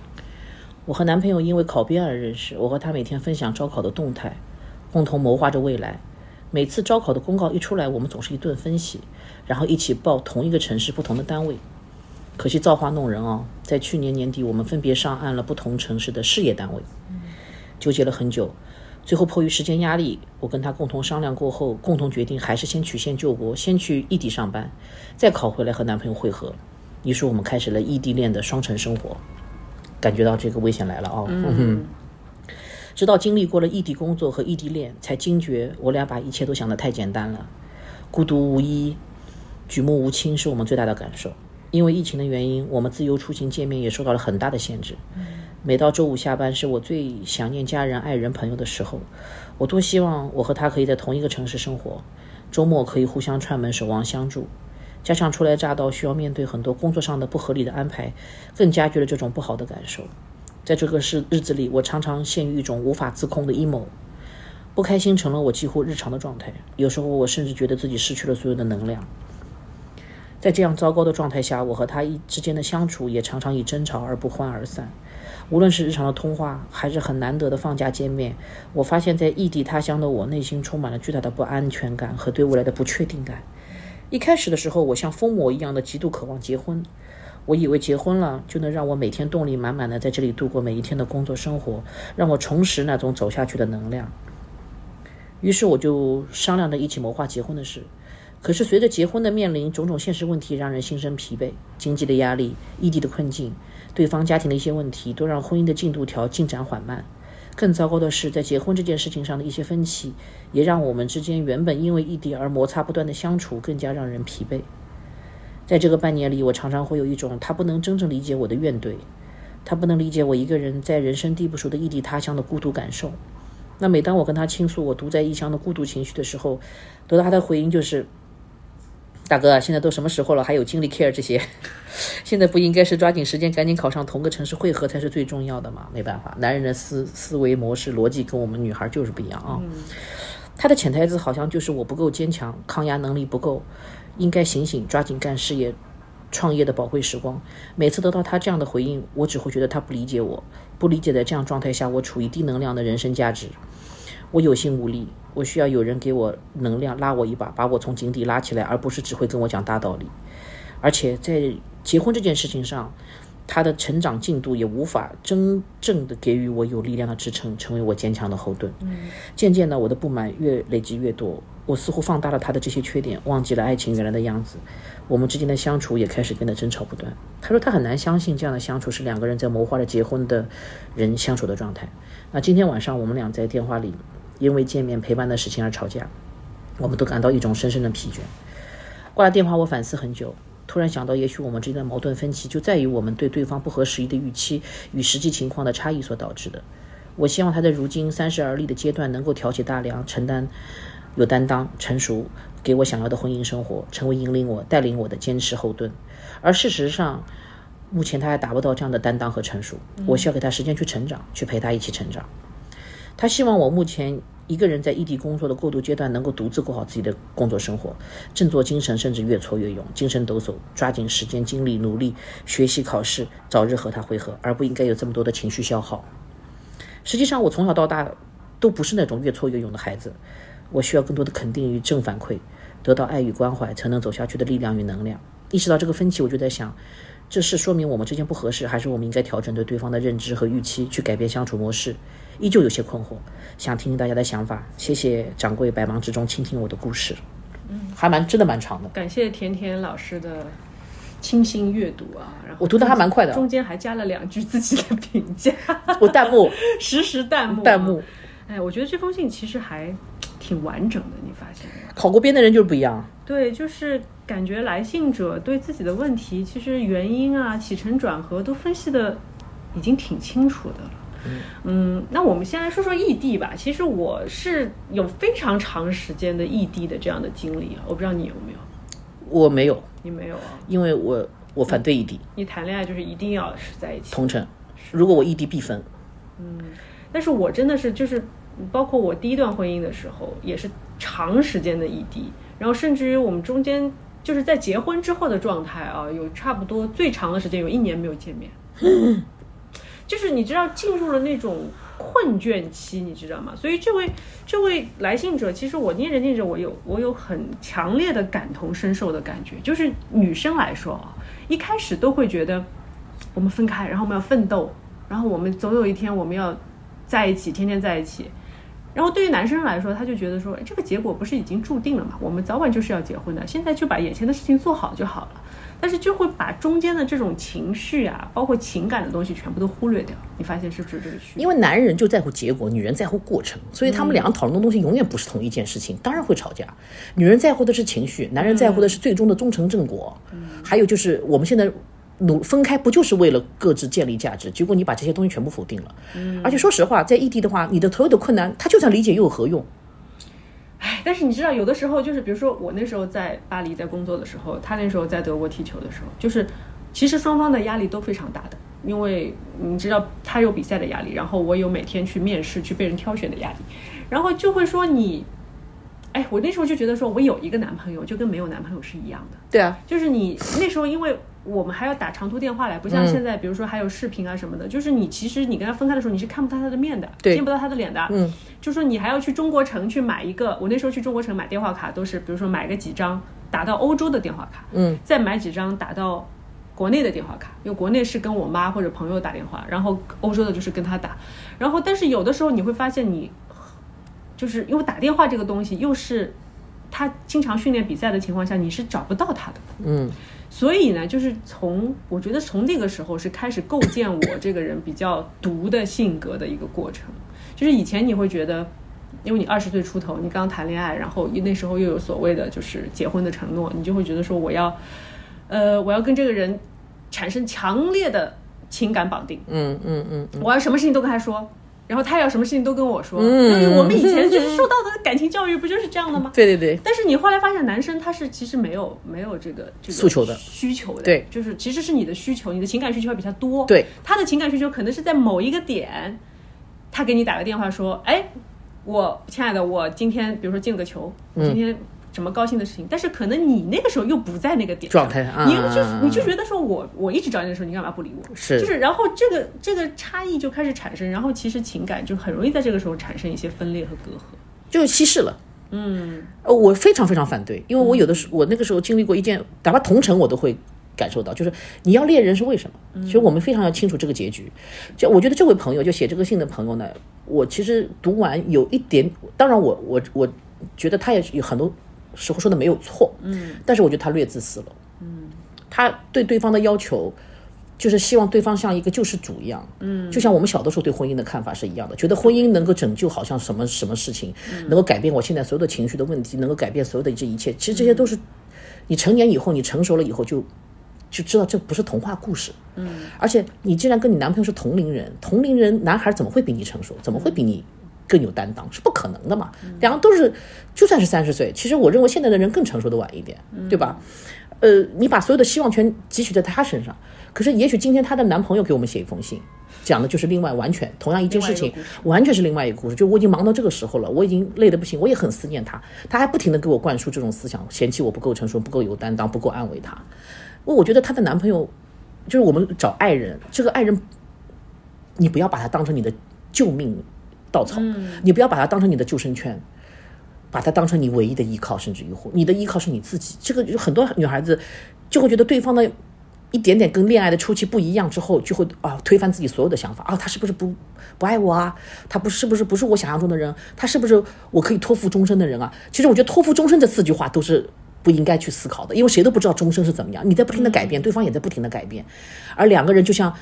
S2: 我和男朋友因为考编而认识，我和他每天分享招考的动态，共同谋划着未来。每次招考的公告一出来，我们总是一顿分析，然后一起报同一个城市不同的单位。可惜造化弄人哦，在去年年底，我们分别上岸了不同城市的事业单位，纠结了很久。最后迫于时间压力，我跟他共同商量过后，共同决定还是先曲线救国，先去异地上班，再考回来和男朋友会合。于是我们开始了异地恋的双城生活，感觉到这个危险来了哦。嗯哼。直到经历过了异地工作和异地恋，才惊觉我俩把一切都想得太简单了，孤独无依，举目无亲是我们最大的感受。因为疫情的原因，我们自由出行见面也受到了很大的限制。每到周五下班，是我最想念家人、爱人、朋友的时候。我多希望我和他可以在同一个城市生活，周末可以互相串门、守望相助。加上初来乍到，需要面对很多工作上的不合理的安排，更加剧了这种不好的感受。在这个日日子里，我常常陷于一种无法自控的阴谋，不开心成了我几乎日常的状态。有时候，我甚至觉得自己失去了所有的能量。在这样糟糕的状态下，我和他一之间的相处也常常以争吵而不欢而散。无论是日常的通话，还是很难得的放假见面，我发现，在异地他乡的我，内心充满了巨大的不安全感和对未来的不确定感。一开始的时候，我像疯魔一样的极度渴望结婚。我以为结婚了就能让我每天动力满满的在这里度过每一天的工作生活，让我重拾那种走下去的能量。于是我就商量着一起谋划结婚的事。可是随着结婚的面临种种现实问题，让人心生疲惫，经济的压力、异地的困境。对方家庭的一些问题都让婚姻的进度条进展缓慢。更糟糕的是，在结婚这件事情上的一些分歧，也让我们之间原本因为异地而摩擦不断的相处更加让人疲惫。在这个半年里，我常常会有一种他不能真正理解我的怨怼，他不能理解我一个人在人生地不熟的异地他乡的孤独感受。那每当我跟他倾诉我独在异乡的孤独情绪的时候，得到他的回应就是。大哥，现在都什么时候了，还有精力 care 这些？现在不应该是抓紧时间赶紧考上同个城市汇合才是最重要的吗？没办法，男人的思思维模式逻辑跟我们女孩就是不一样啊。他的潜台词好像就是我不够坚强，抗压能力不够，应该醒醒，抓紧干事业、创业的宝贵时光。每次得到他这样的回应，我只会觉得他不理解我，不理解在这样状态下我处于低能量的人生价值。我有心无力，我需要有人给我能量，拉我一把，把我从井底拉起来，而不是只会跟我讲大道理。而且在结婚这件事情上，他的成长进度也无法真正的给予我有力量的支撑，成为我坚强的后盾。渐渐的，我的不满越累积越多，我似乎放大了他的这些缺点，忘记了爱情原来的样子。我们之间的相处也开始变得争吵不断。他说他很难相信这样的相处是两个人在谋划着结婚的人相处的状态。那今天晚上我们俩在电话里。因为见面陪伴的事情而吵架，我们都感到一种深深的疲倦。挂了电话，我反思很久，突然想到，也许我们之间的矛盾分歧就在于我们对对方不合时宜的预期与实际情况的差异所导致的。我希望他在如今三十而立的阶段能够挑起大梁，承担有担当、成熟，给我想要的婚姻生活，成为引领我、带领我的坚持后盾。而事实上，目前他还达不到这样的担当和成熟。我需要给他时间去成长，去陪他一起成长。他希望我目前一个人在异地工作的过渡阶段，能够独自过好自己的工作生活，振作精神，甚至越挫越勇，精神抖擞，抓紧时间精力努力学习考试，早日和他会合，而不应该有这么多的情绪消耗。实际上，我从小到大都不是那种越挫越勇的孩子，我需要更多的肯定与正反馈，得到爱与关怀，才能走下去的力量与能量。意识到这个分歧，我就在想，这是说明我们之间不合适，还是我们应该调整对对方的认知和预期，去改变相处模式？依旧有些困惑，想听听大家的想法。谢谢掌柜百忙之中倾听我的故事，嗯，还蛮真的蛮长的。
S1: 感谢甜甜老师的清新阅读啊，然后
S2: 我读的还蛮快的，
S1: 中间还加了两句自己的评价，
S2: 我弹幕
S1: 实时弹幕
S2: 弹幕。
S1: 哎，我觉得这封信其实还挺完整的，你发现吗？
S2: 考过编的人就是不一样。
S1: 对，就是感觉来信者对自己的问题，其实原因啊、起承转合都分析的已经挺清楚的了。嗯，那我们先来说说异地吧。其实我是有非常长时间的异地的这样的经历啊，我不知道你有没有。
S2: 我没有，
S1: 你没有啊？
S2: 因为我我反对异地。
S1: 你谈恋爱就是一定要是在一起
S2: 同城，如果我异地必分。
S1: 嗯，但是我真的是就是，包括我第一段婚姻的时候，也是长时间的异地，然后甚至于我们中间就是在结婚之后的状态啊，有差不多最长的时间有一年没有见面。就是你知道进入了那种困倦期，你知道吗？所以这位这位来信者，其实我念着念着，我有我有很强烈的感同身受的感觉。就是女生来说啊，一开始都会觉得我们分开，然后我们要奋斗，然后我们总有一天我们要在一起，天天在一起。然后对于男生来说，他就觉得说，这个结果不是已经注定了嘛？我们早晚就是要结婚的，现在就把眼前的事情做好就好了。但是就会把中间的这种情绪啊，包括情感的东西全部都忽略掉。你发现是不是这个区
S2: 因为男人就在乎结果，女人在乎过程，所以他们两个讨论的东西永远不是同一件事情，当然会吵架。女人在乎的是情绪，男人在乎的是最终的忠诚正果。还有就是我们现在努分开，不就是为了各自建立价值？结果你把这些东西全部否定了。而且说实话，在异地的话，你的所有的困难，他就算理解又有何用？
S1: 唉，但是你知道，有的时候就是，比如说我那时候在巴黎在工作的时候，他那时候在德国踢球的时候，就是其实双方的压力都非常大的。因为你知道他有比赛的压力，然后我有每天去面试、去被人挑选的压力，然后就会说你，哎，我那时候就觉得说我有一个男朋友就跟没有男朋友是一样的，
S2: 对啊，
S1: 就是你那时候因为。我们还要打长途电话来，不像现在，比如说还有视频啊什么的。就是你其实你跟他分开的时候，你是看不到他的面的，见不到他的脸的。
S2: 嗯，
S1: 就说你还要去中国城去买一个。我那时候去中国城买电话卡，都是比如说买个几张打到欧洲的电话卡，
S2: 嗯，
S1: 再买几张打到国内的电话卡。因为国内是跟我妈或者朋友打电话，然后欧洲的就是跟他打。然后但是有的时候你会发现，你就是因为打电话这个东西，又是他经常训练比赛的情况下，你是找不到他的。
S2: 嗯。
S1: 所以呢，就是从我觉得从那个时候是开始构建我这个人比较独的性格的一个过程。就是以前你会觉得，因为你二十岁出头，你刚谈恋爱，然后那时候又有所谓的就是结婚的承诺，你就会觉得说我要，呃，我要跟这个人产生强烈的情感绑定。
S2: 嗯嗯嗯，
S1: 我要什么事情都跟他说。然后他要什么事情都跟我说，因为我们以前就是受到的感情教育不就是这样的吗？
S2: 对对对。
S1: 但是你后来发现，男生他是其实没有没有这个这个
S2: 诉求的
S1: 需求的，
S2: 对，
S1: 就是其实是你的需求，你的情感需求会比他多。
S2: 对，
S1: 他的情感需求可能是在某一个点，他给你打个电话说：“哎，我亲爱的，我今天比如说进了个球，我今天。”什么高兴的事情？但是可能你那个时候又不在那个点
S2: 状态，
S1: 你就你就觉得说我我一直找你的时候，你干嘛不理我？
S2: 是，
S1: 就是，然后这个这个差异就开始产生，然后其实情感就很容易在这个时候产生一些分裂和隔阂，
S2: 就稀释了。
S1: 嗯，
S2: 呃，我非常非常反对，因为我有的时我那个时候经历过一件，哪怕同城我都会感受到，就是你要猎人是为什么？其实我们非常要清楚这个结局。就我觉得这位朋友就写这个信的朋友呢，我其实读完有一点，当然我我我觉得他也有很多。时候说的没有错，
S1: 嗯，
S2: 但是我觉得他略自私了，嗯，他对对方的要求就是希望对方像一个救世主一样，
S1: 嗯，
S2: 就像我们小的时候对婚姻的看法是一样的，觉得婚姻能够拯救好像什么什么事情，能够改变我现在所有的情绪的问题，能够改变所有的这一切，其实这些都是你成年以后，你成熟了以后就就知道这不是童话故事，
S1: 嗯，
S2: 而且你既然跟你男朋友是同龄人，同龄人男孩怎么会比你成熟？怎么会比你？更有担当是不可能的嘛？两个都是，就算是三十岁，其实我认为现在的人更成熟的晚一点，对吧？呃，你把所有的希望全汲取在他身上，可是也许今天她的男朋友给我们写一封信，讲的就是另外完全同样一件事情，完全是另外一个故事。就我已经忙到这个时候了，我已经累得不行，我也很思念他，他还不停的给我灌输这种思想，嫌弃我不够成熟，不够有担当，不够安慰他。我我觉得她的男朋友就是我们找爱人，这个爱人，你不要把他当成你的救命。稻草，你不要把它当成你的救生圈，把它当成你唯一的依靠，甚至于乎，你的依靠是你自己。这个很多女孩子就会觉得对方的一点点跟恋爱的初期不一样之后，就会啊推翻自己所有的想法啊，他是不是不不爱我啊？他不是不是不是我想象中的人？他是不是我可以托付终身的人啊？其实我觉得托付终身这四句话都是不应该去思考的，因为谁都不知道终身是怎么样。你在不停的改变，对方也在不停的改变，而两个人就像。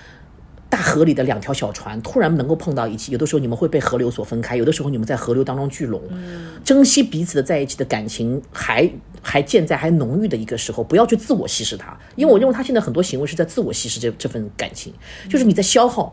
S2: 大河里的两条小船突然能够碰到一起，有的时候你们会被河流所分开，有的时候你们在河流当中聚拢。珍惜彼此的在一起的感情还还健在、还浓郁的一个时候，不要去自我稀释它，因为我认为他现在很多行为是在自我稀释这这份感情，就是你在消耗。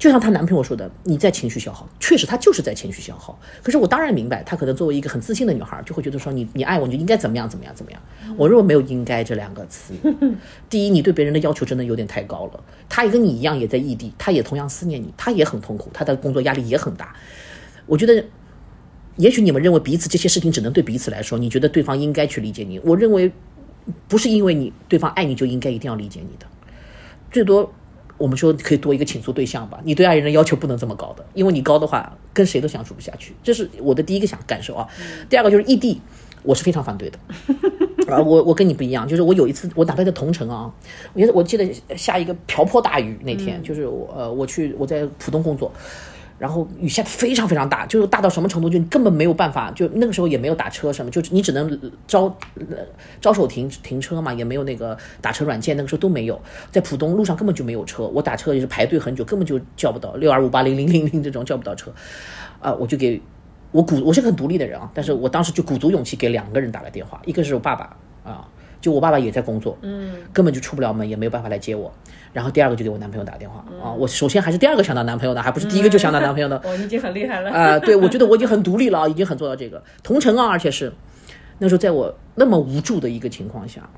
S2: 就像她男朋友说的，你在情绪消耗，确实她就是在情绪消耗。可是我当然明白，她可能作为一个很自信的女孩，就会觉得说你你爱我，你就应该怎么样怎么样怎么样。我认为没有“应该”这两个词。第一，你对别人的要求真的有点太高了。他也跟你一样，也在异地，他也同样思念你，他也很痛苦，他的工作压力也很大。我觉得，也许你们认为彼此这些事情只能对彼此来说，你觉得对方应该去理解你。我认为，不是因为你对方爱你就应该一定要理解你的，最多。我们说可以多一个倾诉对象吧，你对爱人的要求不能这么高的，因为你高的话跟谁都相处不下去。这是我的第一个想感受啊。第二个就是异地，我是非常反对的。啊，我我跟你不一样，就是我有一次我打败在同城啊，我我记得下一个瓢泼大雨那天，就是我呃我去我在浦东工作。然后雨下的非常非常大，就是大到什么程度，就根本没有办法，就那个时候也没有打车什么，就你只能招招手停停车嘛，也没有那个打车软件，那个时候都没有，在浦东路上根本就没有车，我打车也是排队很久，根本就叫不到六二五八零零零零这种叫不到车，啊，我就给我鼓，我是个很独立的人啊，但是我当时就鼓足勇气给两个人打了电话，一个是我爸爸啊。就我爸爸也在工作，
S1: 嗯，
S2: 根本就出不了门，也没有办法来接我。然后第二个就给我男朋友打电话啊，我首先还是第二个想到男朋友的，还不是第一个就想到男朋友的。
S1: 我已经很厉害了
S2: 啊！对，我觉得我已经很独立了，已经很做到这个同城啊，而且是那时候在我那么无助的一个情况下，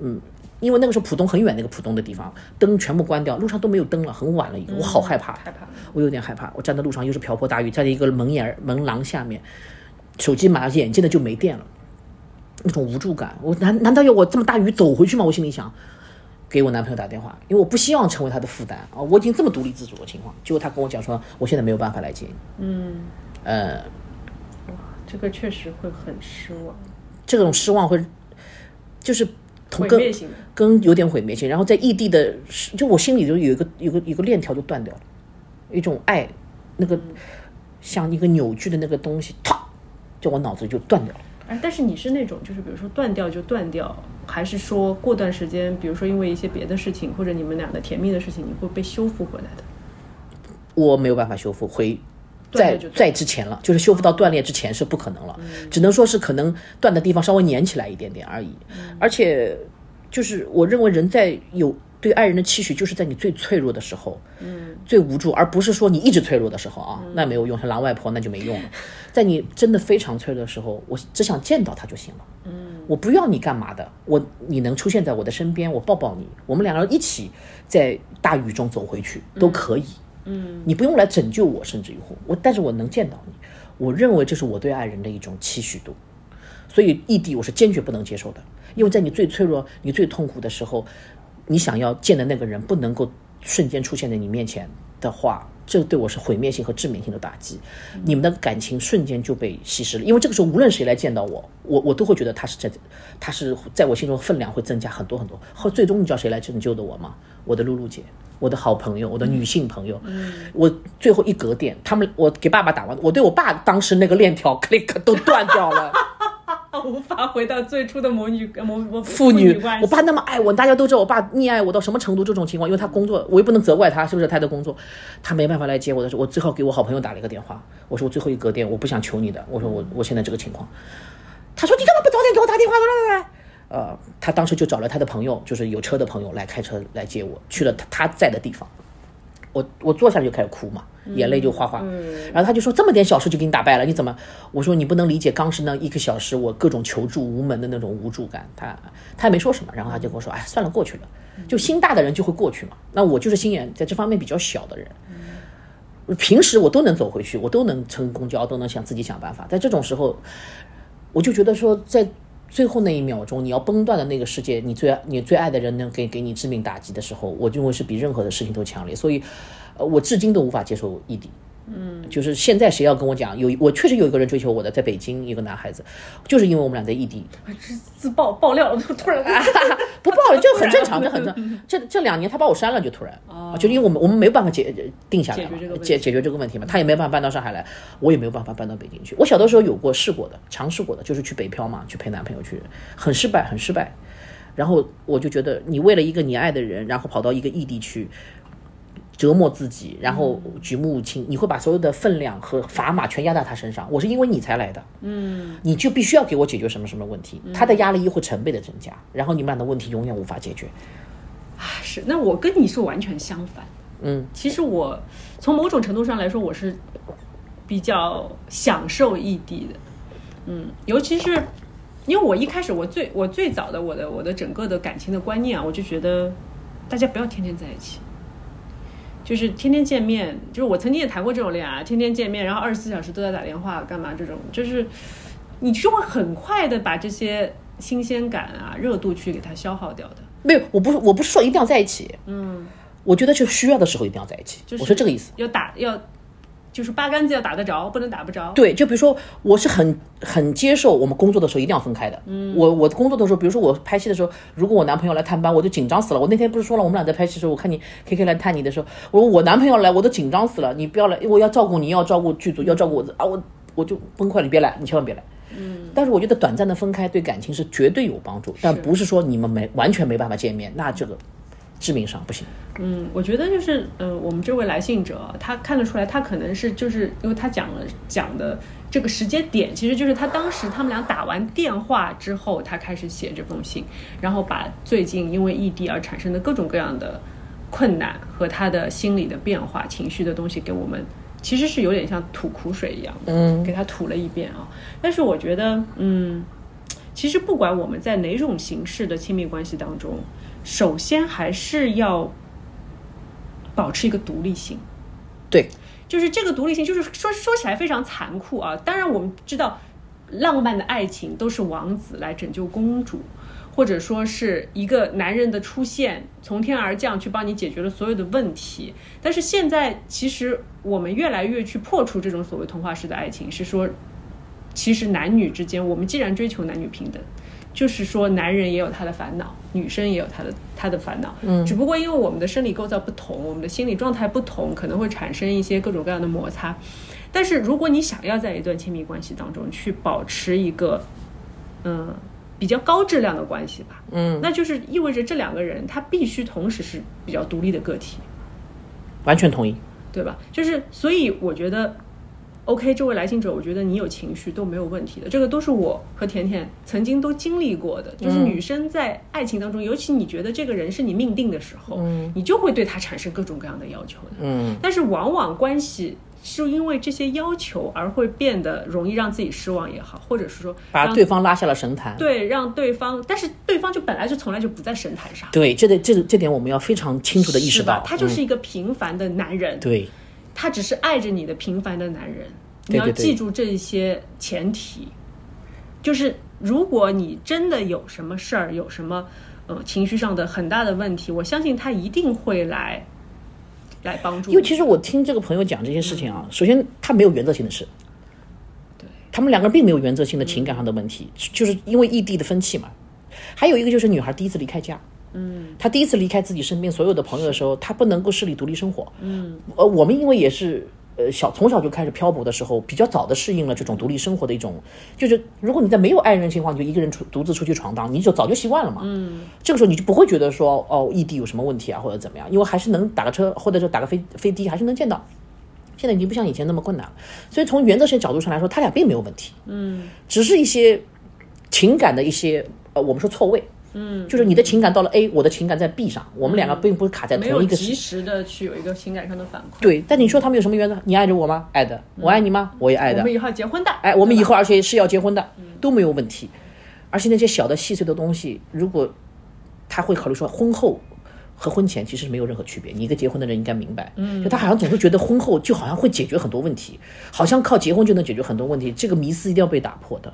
S2: 嗯，因为那个时候浦东很远，那个浦东的地方灯全部关掉，路上都没有灯了，很晚了已经，我好害怕，
S1: 害怕。
S2: 我有点害怕。我站在路上又是瓢泼大雨，在一个门檐门廊下面，手机马上眼见的就没电了，那种无助感，我难难道要我这么大雨走回去吗？我心里想，给我男朋友打电话，因为我不希望成为他的负担啊。我已经这么独立自主的情况，结果他跟我讲说，我现在没有办法来接你。
S1: 嗯，
S2: 呃，
S1: 哇，这个确实会很失望，
S2: 这种失望会就是同跟
S1: 毁灭性的。
S2: 跟有点毁灭性，然后在异地的，就我心里就有一个有个有个链条就断掉了，一种爱，那个像一个扭曲的那个东西，啪，就我脑子里就断掉了。
S1: 哎，但是你是那种就是比如说断掉就断掉，还是说过段时间，比如说因为一些别的事情或者你们俩的甜蜜的事情，你会被修复回来的？
S2: 我没有办法修复，回在在之前了，就是修复到断裂之前是不可能了，只能说是可能断的地方稍微粘起来一点点而已。而且，就是我认为人在有对爱人的期许，就是在你最脆弱的时候，嗯，最无助，而不是说你一直脆弱的时候啊，那没有用，像狼外婆那就没用了。在你真的非常脆弱的时候，我只想见到他就行了。嗯，我不要你干嘛的，我你能出现在我的身边，我抱抱你，我们两个人一起在大雨中走回去都可以。嗯，你不用来拯救我，甚至于乎我，但是我能见到你，我认为这是我对爱人的一种期许度。所以异地我是坚决不能接受的，因为在你最脆弱、你最痛苦的时候，你想要见的那个人不能够瞬间出现在你面前的话，这对我是毁灭性和致命性的打击。你们的感情瞬间就被稀释了，因为这个时候无论谁来见到我，我我都会觉得他是在，他是在我心中分量会增加很多很多。后最终你知道谁来拯救的我吗？我的露露姐。我的好朋友，我的女性朋友，我最后一格电，他们我给爸爸打完，我对我爸当时那个链条 click 都断掉了。
S1: 无法回到最初的母女母母
S2: 父女
S1: 关，系。
S2: 我爸那么爱我，大家都知道我爸溺爱我到什么程度。这种情况，因为他工作，我又不能责怪他，是不是他的工作，他没办法来接我的时候，我最后给我好朋友打了一个电话，我说我最后一格电，我不想求你的，我说我我现在这个情况，他说你干嘛不早点给我打电话？来来来。呃，他当时就找了他的朋友，就是有车的朋友来开车来接我，去了他他在的地方。我我坐下来就开始哭嘛，眼泪就哗哗。然后他就说这么点小事就给你打败了，你怎么？我说你不能理解当时那一个小时我各种求助无门的那种无助感。他他也没说什么，然后他就跟我说，哎，算了，过去了。就心大的人就会过去嘛。那我就是心眼在这方面比较小的人，平时我都能走回去，我都能乘公交，都能想自己想办法。在这种时候，我就觉得说在。最后那一秒钟，你要崩断的那个世界，你最你最爱的人能给给你致命打击的时候，我认为是比任何的事情都强烈。所以，呃，我至今都无法接受异地。嗯，就是现在谁要跟我讲有我确实有一个人追求我的，在北京一个男孩子，就是因为我们俩在异地。
S1: 自自爆爆料了，突然
S2: 不爆了就很正常，这很正。这这两年他把我删了，就突然啊，就因为我们我们没有办法解定下来嘛，解解决这个问题嘛，他也没办法搬到上海来，我也没有办法搬到北京去。我小的时候有过试过的，尝试过的，就是去北漂嘛，去陪男朋友去，很失败，很失败。然后我就觉得，你为了一个你爱的人，然后跑到一个异地去。折磨自己，然后举目无亲，你会把所有的分量和砝码全压在他身上。我是因为你才来的，嗯，你就必须要给我解决什么什么问题，他的压力又会成倍的增加，然后你们俩的问题永远无法解决。
S1: 啊，是，那我跟你是完全相反。
S2: 嗯，
S1: 其实我从某种程度上来说，我是比较享受异地的。嗯，尤其是因为我一开始我最我最早的我的我的整个的感情的观念啊，我就觉得大家不要天天在一起。就是天天见面，就是我曾经也谈过这种恋爱，天天见面，然后二十四小时都在打电话，干嘛？这种就是你就会很快的把这些新鲜感啊、热度去给它消耗掉的。
S2: 没有，我不是我不是说一定要在一起，
S1: 嗯，
S2: 我觉得就需要的时候一定要在一起，
S1: 就是
S2: 我说这个意思。
S1: 要打要。就是八竿子要打得着，不能打不着。
S2: 对，就比如说，我是很很接受我们工作的时候一定要分开的。嗯，我我工作的时候，比如说我拍戏的时候，如果我男朋友来探班，我就紧张死了。我那天不是说了，我们俩在拍戏的时候，我看你 K K 来探你的时候，我说我男朋友来，我都紧张死了。你不要来，我要照顾你，要照顾剧组，要照顾我啊，我我就崩溃了，你别来，你千万别来。嗯，但是我觉得短暂的分开对感情是绝对有帮助，但不是说你们没完全没办法见面，那这个。致命伤不行。
S1: 嗯，我觉得就是，呃，我们这位来信者，他看得出来，他可能是就是因为他讲了讲的这个时间点，其实就是他当时他们俩打完电话之后，他开始写这封信，然后把最近因为异地而产生的各种各样的困难和他的心理的变化、情绪的东西给我们，其实是有点像吐苦水一样的，
S2: 嗯，
S1: 给他吐了一遍啊。但是我觉得，嗯，其实不管我们在哪种形式的亲密关系当中。首先还是要保持一个独立性。
S2: 对，
S1: 就是这个独立性，就是说说起来非常残酷啊。当然，我们知道，浪漫的爱情都是王子来拯救公主，或者说是一个男人的出现从天而降去帮你解决了所有的问题。但是现在，其实我们越来越去破除这种所谓童话式的爱情，是说，其实男女之间，我们既然追求男女平等。就是说，男人也有他的烦恼，女生也有她的她的烦恼。嗯，只不过因为我们的生理构造不同，我们的心理状态不同，可能会产生一些各种各样的摩擦。但是，如果你想要在一段亲密关系当中去保持一个，嗯，比较高质量的关系吧，嗯，那就是意味着这两个人他必须同时是比较独立的个体。
S2: 完全同意，
S1: 对吧？就是，所以我觉得。OK，这位来信者，我觉得你有情绪都没有问题的，这个都是我和甜甜曾经都经历过的。就是女生在爱情当中，尤其你觉得这个人是你命定的时候，你就会对他产生各种各样的要求的。嗯，但是往往关系是因为这些要求而会变得容易让自己失望也好，或者是说
S2: 把对方拉下了神坛。
S1: 对，让对方，但是对方就本来就从来就不在神坛上。
S2: 对，这点这这点我们要非常清楚的意识到，
S1: 他就是一个平凡的男人。
S2: 对。
S1: 他只是爱着你的平凡的男人，你要记住这些前提。就是如果你真的有什么事儿，有什么呃情绪上的很大的问题，我相信他一定会来来帮助。
S2: 因为其实我听这个朋友讲这些事情啊，首先他没有原则性的事，
S1: 对
S2: 他们两个人并没有原则性的情感上的问题，就是因为异地的分歧嘛。还有一个就是女孩第一次离开家。嗯，他第一次离开自己身边所有的朋友的时候，他不能够设立独立生活。嗯，呃，我们因为也是呃小从小就开始漂泊的时候，比较早的适应了这种独立生活的一种，就是如果你在没有爱人的情况，你就一个人出独自出去闯荡，你就早就习惯了嘛。嗯，这个时候你就不会觉得说哦异地有什么问题啊或者怎么样，因为还是能打个车或者是打个飞飞的还是能见到。现在已经不像以前那么困难了，所以从原则性角度上来说，他俩并没有问题。嗯，只是一些情感的一些呃我们说错位。嗯，就是你的情感到了 A，我的情感在 B 上，我们两个并不是卡在同一个。
S1: 及时的去有一个情感上的反馈。
S2: 对，但你说他们有什么原则？你爱着我吗？爱的。我爱你吗？我也爱的。
S1: 我们以后结婚的。
S2: 哎，我们以后而且是要结婚的，都没有问题。而且那些小的细碎的东西，如果他会考虑说，婚后和婚前其实是没有任何区别。你一个结婚的人应该明白，嗯，就他好像总是觉得婚后就好像会解决很多问题，好像靠结婚就能解决很多问题，这个迷思一定要被打破的。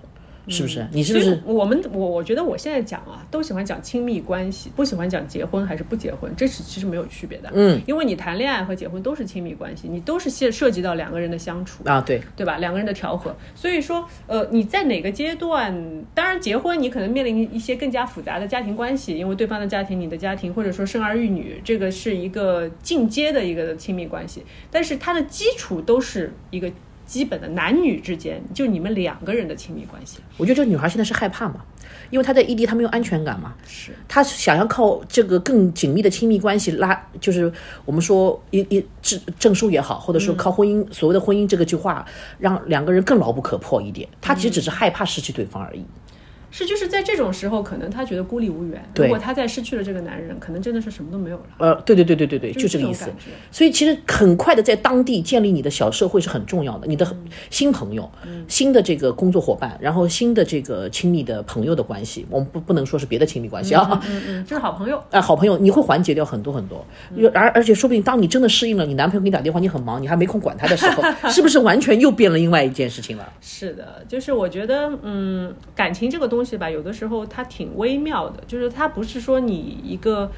S2: 是不是？你是不是？
S1: 我们我我觉得我现在讲啊，都喜欢讲亲密关系，不喜欢讲结婚还是不结婚，这是其实没有区别的。嗯，因为你谈恋爱和结婚都是亲密关系，你都是涉涉及到两个人的相处
S2: 啊，对
S1: 对吧？两个人的调和。所以说，呃，你在哪个阶段？当然，结婚你可能面临一些更加复杂的家庭关系，因为对方的家庭、你的家庭，或者说生儿育女，这个是一个进阶的一个亲密关系。但是它的基础都是一个。基本的男女之间，就你们两个人的亲密关系。
S2: 我觉得这个女孩现在是害怕嘛，因为她在异地，她没有安全感嘛。
S1: 是，
S2: 她想要靠这个更紧密的亲密关系拉，就是我们说一一证证书也好，或者说靠婚姻所谓的婚姻这个句话，让两个人更牢不可破一点。她其实只是害怕失去对方而已。
S1: 是，就是在这种时候，可能他觉得孤立无援。如果他再失去了这个男人，可能真的是什么都没有了。
S2: 呃，对对对对对对，就这个意思。所以其实很快的在当地建立你的小社会是很重要的，你的新朋友、新的这个工作伙伴，然后新的这个亲密的朋友的关系，我们不不能说是别的亲密关系
S1: 啊，嗯嗯，就是好朋友。
S2: 哎，好朋友，你会缓解掉很多很多。而而且说不定当你真的适应了，你男朋友给你打电话，你很忙，你还没空管他的时候，是不是完全又变了另外一件事情了？
S1: 是的，就是我觉得，嗯，感情这个东西吧，有的时候。它挺微妙的，就是它不是说你一个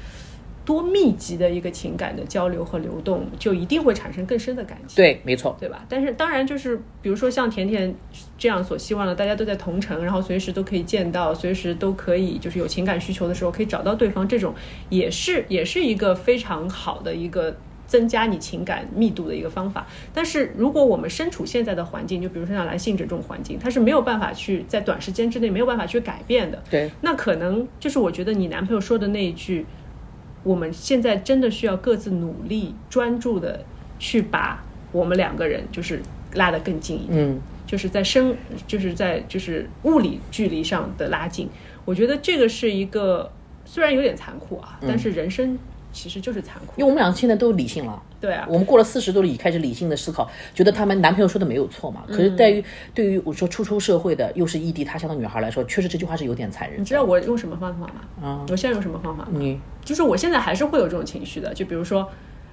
S1: 多密集的一个情感的交流和流动，就一定会产生更深的感情。
S2: 对，没错，
S1: 对吧？但是当然，就是比如说像甜甜这样所希望的，大家都在同城，然后随时都可以见到，随时都可以，就是有情感需求的时候可以找到对方，这种也是也是一个非常好的一个。增加你情感密度的一个方法，但是如果我们身处现在的环境，就比如说像来信者这种环境，它是没有办法去在短时间之内没有办法去改变的。
S2: 对，
S1: 那可能就是我觉得你男朋友说的那一句，我们现在真的需要各自努力、专注的去把我们两个人就是拉得更近一点，嗯，就是在生，就是在就是物理距离上的拉近。我觉得这个是一个虽然有点残酷啊，但是人生。其实就是残酷。
S2: 因为我们俩现在都理性了，
S1: 对啊，
S2: 我们过了四十多已开始理性的思考，觉得他们男朋友说的没有错嘛。可是对于对于我说初出社会的又是异地他乡的女孩来说，确实这句话是有点残忍
S1: 你。知道我用什么方法吗？嗯，我现在用什么方法吗？
S2: 你
S1: 就是我现在还是会有这种情绪的，就比如说，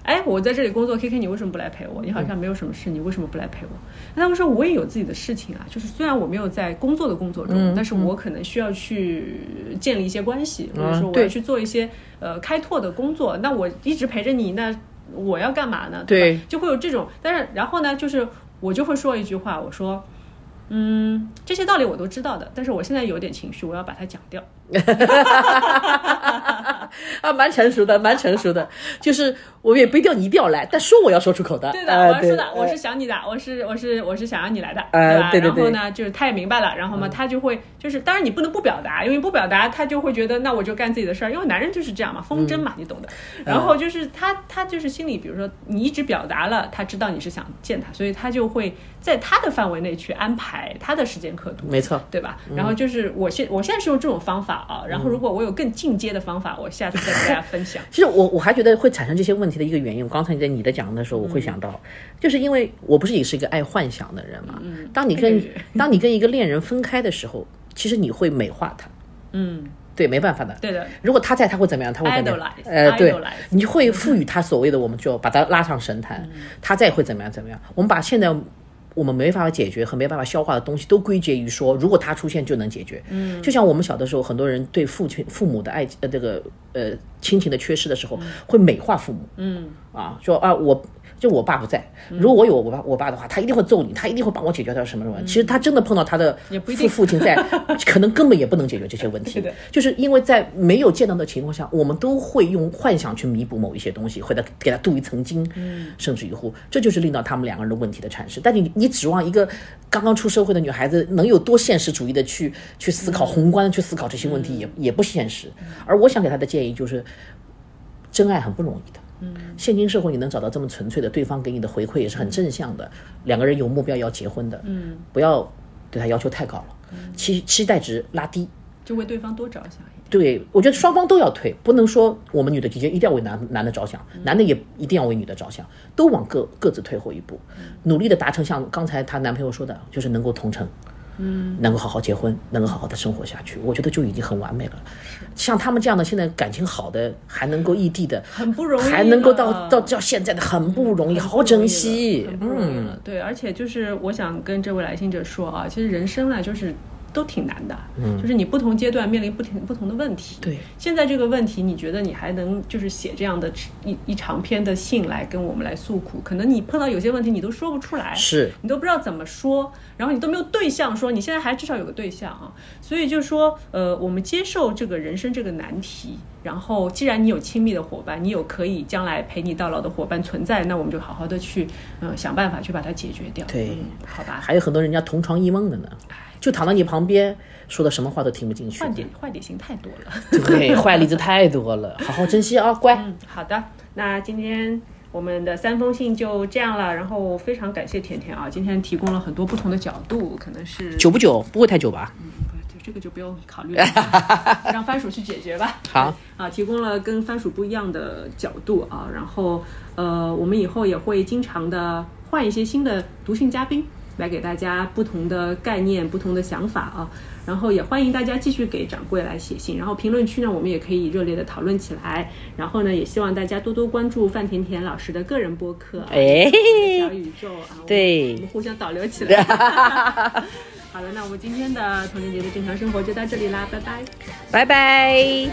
S1: 哎，我在这里工作，K K，你为什么不来陪我？你好像没有什么事，你为什么不来陪我？那他们说我也有自己的事情啊，就是虽然我没有在工作的工作中，但是我可能需要去建立一些关系，或者说我要去做一些呃开拓的工作。那我一直陪着你，那我要干嘛呢？
S2: 对
S1: 吧，就会有这种。但是然后呢，就是我就会说一句话，我说。嗯，这些道理我都知道的，但是我现在有点情绪，我要把它讲掉。
S2: 啊，蛮成熟的，蛮成熟的。就是我也不一定要你一定要来，但说我要说出口的。
S1: 对的，我要说的，我
S2: 呃
S1: 是想你的，我是我是我是想让你来的，
S2: 对对对嗯
S1: 然后呢，就是他也明白了，然后嘛，他就会就是，当然你不能不表达，因为不表达，他就会觉得那我就干自己的事儿，因为男人就是这样嘛，风筝嘛，
S2: 嗯
S1: 你懂的。然后就是他他就是心里，比如说你一直表达了，他知道你是想见他，所以他就会在他的范围内去安排他的时间刻度。
S2: 没错。
S1: 对吧？然后就是我现我现在是用这种方法啊，然后如果我有更进阶的方法，我下次再跟大家分享。
S2: 其实我我还觉得会产生这些问题的一个原因，我刚才在你的讲的时候，我会想到，就是因为我不是也是一个爱幻想的人嘛。
S1: 嗯
S2: 当你跟 当你跟一个恋人分开的时候，其实你会美化他。
S1: 嗯，
S2: 对，没办法的。
S1: 对的，
S2: 如果他在，他会怎么样？他会怎么样
S1: Idolize，？
S2: 呃，对你会赋予他所谓的，我们就把他拉上神坛。他在会怎么样？怎么样？我们把现在我们没办法解决和没办法消化的东西，都归结于说，如果他出现就能解决。嗯，就像我们小的时候，很多人对父亲、父母的爱呃这个呃亲情的缺失的时候，会美化父母。
S1: 嗯，
S2: 啊，说啊，我就我爸不在，如果我有我爸我爸的话，他一定会揍你，他一定会帮我解决掉什么什么。其实他真的碰到他的父父亲在，可能根本也不能解决这些问题。就是因为在没有见到的情况下，我们都会用幻想去弥补某一些东西，或者给他镀一层金，甚至于乎，这就是令到他们两个人的问题的产生。但你你指望一个刚刚出社会的女孩子能有多现实主义的去去思考宏观的去思考这些问题，也也不现实。而我想给他的建议就是，真爱很不容易的。现今社会你能找到这么纯粹的，对方给你的回馈也是很正向的，两个人有目标要结婚的，嗯，不要对他要求太高了，期期待值拉低。
S1: 就为对方多着想。
S2: 对，我觉得双方都要退，不能说我们女的的确一定要为男男的着想，男的也一定要为女的着想，都往各各自退后一步，努力的达成像刚才她男朋友说的，就是能够同城，嗯，能够好好结婚，能够好好的生活下去，我觉得就已经很完美了。像他们这样的，现在感情好的，还能够异地的，
S1: 很不容易
S2: 还能够到到到现在的，很不容易，好好珍惜
S1: 很。不容易
S2: 嗯，
S1: 了。对，而且就是我想跟这位来信者说啊，其实人生啊，就是都挺难的，嗯，就是你不同阶段面临不同不同的问题。
S2: 对，
S1: 现在这个问题，你觉得你还能就是写这样的一一长篇的信来跟我们来诉苦？可能你碰到有些问题你都说不出来，
S2: 是
S1: 你都不知道怎么说，然后你都没有对象说，你现在还至少有个对象啊，所以就说，呃，我们接受这个人生这个难题，然后既然你有亲密的伙伴，你有可以将来陪你到老的伙伴存在，那我们就好好的去，呃，想办法去把它解决掉。
S2: 对
S1: 嗯好吧，
S2: 还有很多人家同床异梦的呢，就躺到你旁边，说的什么话都听不进去。
S1: 坏点坏点心太多了。
S2: 对，坏例子太多了，好好珍惜啊，乖。
S1: 嗯，好的，那今天我们的三封信就这样了。然后非常感谢甜甜啊，今天提供了很多不同的角度，可能是
S2: 久不久？不会太久吧？
S1: 不这个就不用考虑了，让番薯去解决吧。
S2: 好
S1: 啊，提供了跟番薯不一样的角度啊，然后呃，我们以后也会经常的换一些新的读信嘉宾。来给大家不同的概念、不同的想法啊，然后也欢迎大家继续给掌柜来写信，然后评论区呢，我们也可以热烈的讨论起来。然后呢，也希望大家多多关注范甜甜老师的个人播客啊，
S2: 哎
S1: 小宇宙啊，
S2: 对
S1: 我们互相导流起来。好了，那我们今天的童年节的正常生活就到这里啦，拜拜。
S2: 拜拜。